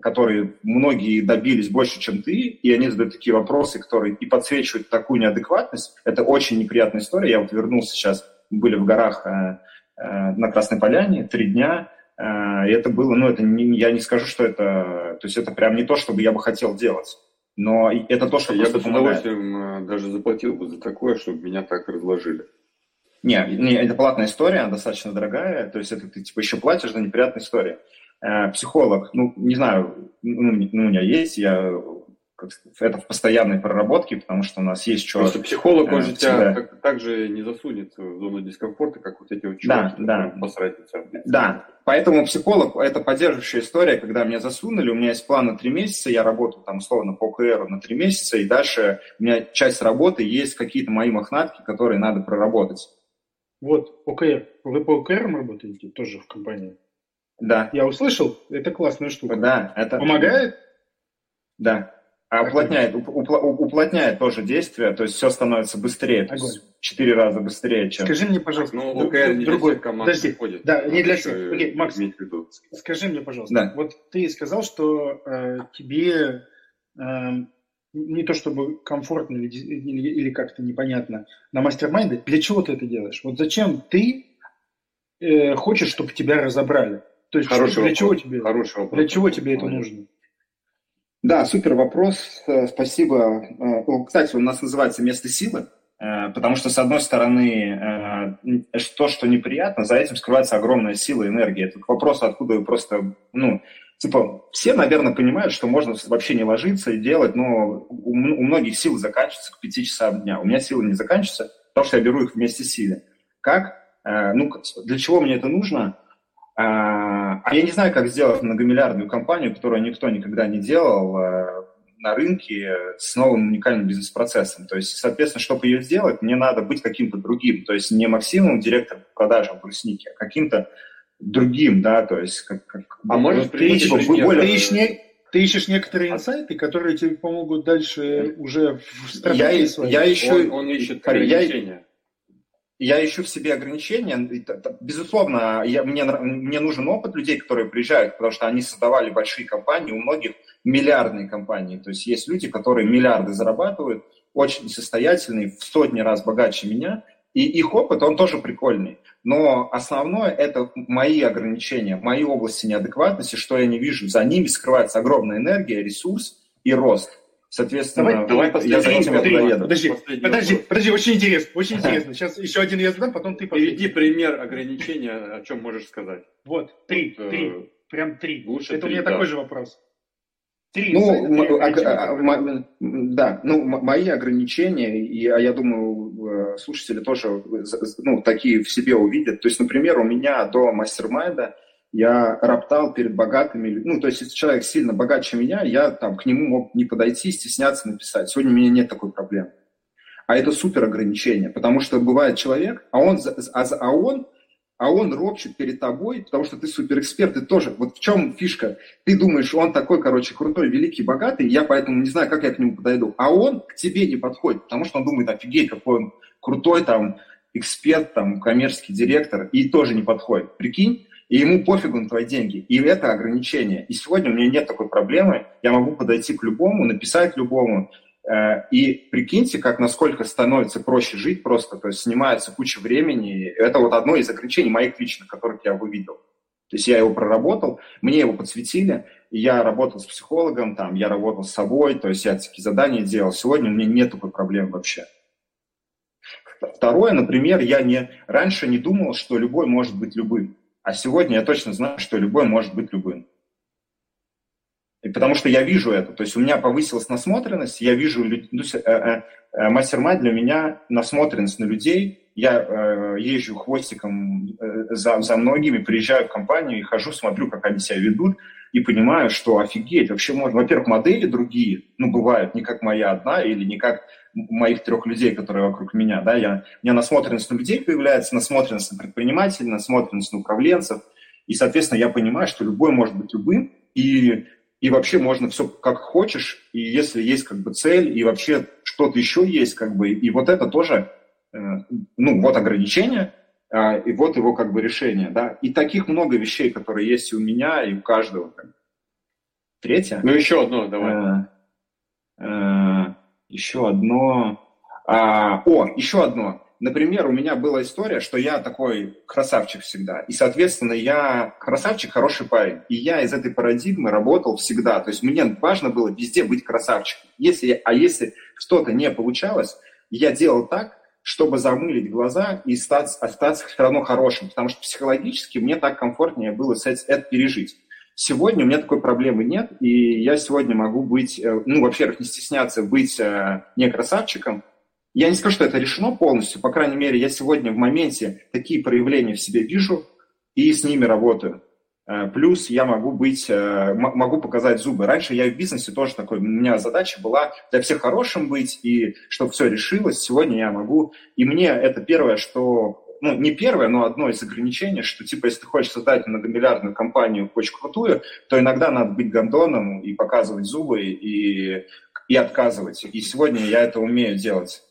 которые многие добились больше, чем ты, и они задают такие вопросы, которые и подсвечивают такую неадекватность. Это очень неприятная история. Я вот вернулся сейчас, были в горах э, э, на Красной Поляне три дня, э, и это было, ну, это не, я не скажу, что это, то есть это прям не то, чтобы я бы хотел делать. Но это то, что я бы с удовольствием э, даже заплатил бы за такое, чтобы меня так разложили. Не, не, это платная история, она достаточно дорогая, то есть это ты типа еще платишь за неприятную историю. Э, психолог, ну, не знаю, ну, ну, у меня есть, я это в постоянной проработке, потому что у нас есть что... Просто психолог, он э, же тебя так, так же не засунет в зону дискомфорта, как вот эти вот чуваки, да, да. посратятся. Да, поэтому психолог – это поддерживающая история, когда меня засунули, у меня есть план на три месяца, я работаю там условно по ОКР на три месяца, и дальше у меня часть работы есть какие-то мои мохнатки, которые надо проработать. Вот, ОКР. Вы по ОКР работаете тоже в компании? Да. Я услышал, это классная штука. Да, это... Помогает? Да. А уплотняет, уплотняет тоже действие, то есть все становится быстрее, четыре раза быстрее, чем... Скажи мне, пожалуйста, ну, OKR не другой команд Подожди, ходит. Да, не для всех. Окей, Макс, скажи мне, пожалуйста, да. вот ты сказал, что э, тебе э, не то чтобы комфортно или, или, или как-то непонятно на мастер-майнде, для чего ты это делаешь? Вот зачем ты э, хочешь, чтобы тебя разобрали? То есть Хороший для вопрос. чего тебе? Хороший вопрос. Для чего тебе это нужно? Да, супер вопрос, э, спасибо. Э, Кстати, у нас называется «Место силы», э, потому что, с одной стороны, то, что неприятно, за этим скрывается огромная сила и энергия. Это к вопросу, откуда просто, ну, типа, все, наверное, понимают, что можно вообще не ложиться и делать, но у многих силы заканчиваются к 5 часам дня. У меня силы не заканчиваются, потому что я беру их вместе силе. Как? Ну, для чего мне это нужно? А а я не знаю, как сделать многомиллиардную компанию, которую никто никогда не делал э, на рынке с новым уникальным бизнес-процессом. То есть, соответственно, чтобы ее сделать, мне надо быть каким-то другим. То есть не Максимом, директор по продажам в брусники, а каким-то другим, да, то есть как... как А привести типа, пример? более- Ты ищешь, не- ты ищешь некоторые инсайты, которые тебе помогут дальше уже в я, стратегии своей. я ищу... Он, он ищет я-. Я ищу в себе ограничения. Безусловно, я, мне, мне нужен опыт людей, которые приезжают, потому что они создавали большие компании, у многих миллиардные компании. То есть есть люди, которые миллиарды зарабатывают, очень состоятельные, в сотни раз богаче меня, и их опыт, он тоже прикольный. Но основное – это мои ограничения, мои области неадекватности, что я не вижу. За ними скрывается огромная энергия, ресурс и рост. Соответственно, Давай- давай я последний за этим. Подожди, Последний подожди, вопрос. подожди, очень интересно, очень интересно. Сейчас еще один я задам, потом ты Приведи последний. пример ограничения, о чем можешь сказать. Вот, три, Вот, э, три, прям три. лучше Это у три, меня да. такой же вопрос. Три Ну, а, м- да, ну, мои ограничения, и а я думаю, э, слушатели тоже з- ну, такие в себе увидят. То есть, например, у меня до мастер-майнда я роптал перед богатыми. Ну, то есть, если человек сильно богаче меня, я там к нему мог не подойти, стесняться написать. Сегодня у меня нет такой проблемы. А это супер ограничение, потому что бывает человек, а он, а, а он, а он ропчет перед тобой, потому что ты суперэксперт, ты тоже. Вот в чем фишка? Ты думаешь, он такой, короче, крутой, великий, богатый, я поэтому не знаю, как я к нему подойду. А он к тебе не подходит, потому что он думает, офигеть, какой он крутой там эксперт, там, коммерческий директор, и тоже не подходит. Прикинь? И ему пофигу на твои деньги. И это ограничение. И сегодня у меня нет такой проблемы. Я могу подойти к любому, написать любому. Э, И прикиньте, как насколько становится проще жить просто, то есть снимается куча времени. Это вот одно из ограничений моих личных, которых я увидел. То есть я его проработал, мне его подсветили, я работал с психологом, там, я работал с собой, то есть я такие задания делал. Сегодня у меня нет такой проблемы вообще. Второе, например, я не, раньше не думал, что любой может быть любым, а сегодня я точно знаю, что любой может быть любым. И потому что я вижу это, то есть у меня повысилась насмотренность, я вижу, ну, э, э, э, мастер-майнд для меня насмотренность на людей, я езжу хвостиком за, за многими, приезжаю в компанию и хожу, смотрю, как они себя ведут, и понимаю, что офигеть, вообще можно, во-первых, модели другие, ну, бывают, не как моя одна или не как моих трех людей, которые вокруг меня, да, я, у меня насмотренность на людей появляется, насмотренность на предпринимателей, насмотренность на управленцев, и, соответственно, я понимаю, что любой может быть любым, и, и вообще можно все как хочешь, и если есть как бы цель, и вообще что-то еще есть, как бы, и вот это тоже, э, ну, вот ограничение, и вот его как бы решение, да. И таких много вещей, которые есть и у меня, и у каждого. Третье. Ну, еще одно, давай. Э, э, еще одно. А, о, еще одно. Например, у меня была история, что я такой красавчик всегда. И, соответственно, я красавчик, хороший парень. И я из этой парадигмы работал всегда. То есть мне важно было везде быть красавчиком. Если, а если что-то не получалось, я делал так, чтобы замылить глаза и стать, остаться все равно хорошим. Потому что психологически мне так комфортнее было это пережить. Сегодня у меня такой проблемы нет, и я сегодня могу быть, э, ну, во-первых, не стесняться быть э, не красавчиком. Я не скажу, что это решено полностью, по крайней мере, я сегодня в моменте такие проявления в себе вижу и с ними работаю. Э, Плюс я могу быть, э, могу показать зубы. Раньше я в бизнесе тоже такой, у меня задача была для всех хорошим быть, и чтобы все решилось. Сегодня я могу, и мне это первое, что ну, не первое, но одно из ограничений, что, типа, если ты хочешь создать многомиллиардную компанию очень крутую, то иногда надо быть гондоном и показывать зубы, и, и отказывать. И сегодня я это умею делать.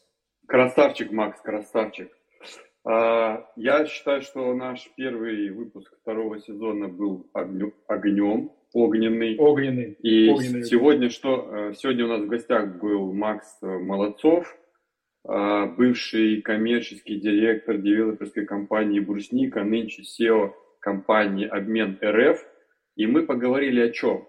Красавчик, Макс, красавчик. А, Я считаю, что наш первый выпуск второго сезона был огню- огнем, огненный. Огненный. И огненный. сегодня что? э, Сегодня у нас в гостях был Макс э, Молодцов. а, бывший коммерческий директор девелоперской компании «Брусника», нынче SEO компании «Обмен РФ». И мы поговорили о чем?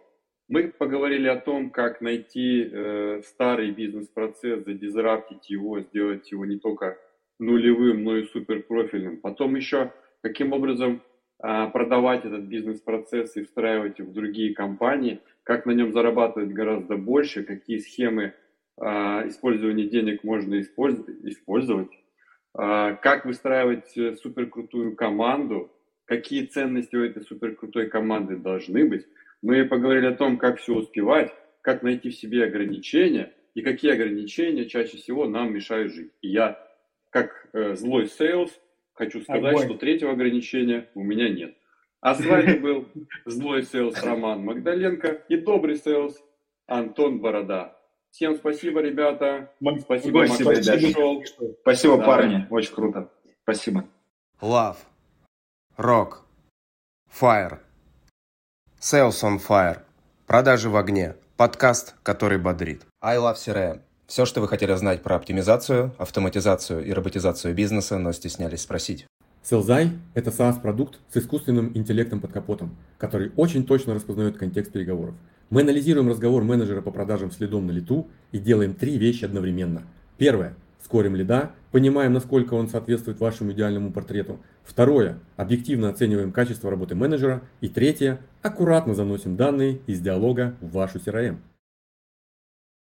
Мы поговорили о том, как найти э, старый бизнес-процесс, задизраптить его, сделать его не только нулевым, но и суперпрофильным. Потом еще, каким образом э, продавать этот бизнес-процесс и встраивать его в другие компании, как на нем зарабатывать гораздо больше, какие схемы э, использования денег можно использовать, э, как выстраивать суперкрутую команду, какие ценности у этой суперкрутой команды должны быть. Мы поговорили о том, как все успевать, как найти в себе ограничения и какие ограничения чаще всего нам мешают жить. И я, как э, злой sales, хочу сказать, Огонь. что третьего ограничения у меня нет. А с вами был злой sales Роман Магдаленко и добрый sales Антон Борода. Всем спасибо, ребята. Спасибо, спасибо, Максим, пришел. Спасибо, Давай. парни. Очень круто. Спасибо. Love. Rock. Fire. Sales on Fire. Продажи в огне. Подкаст, который бодрит. I Love CRM. Все, что вы хотели знать про оптимизацию, автоматизацию и роботизацию бизнеса, но стеснялись спросить. Селзай – это SaaS-продукт с искусственным интеллектом под капотом, который очень точно распознает контекст переговоров. Мы анализируем разговор менеджера по продажам следом на лету и делаем три вещи одновременно. Первое – скорим лида, понимаем, насколько он соответствует вашему идеальному портрету. Второе, объективно оцениваем качество работы менеджера. И третье, аккуратно заносим данные из диалога в вашу CRM.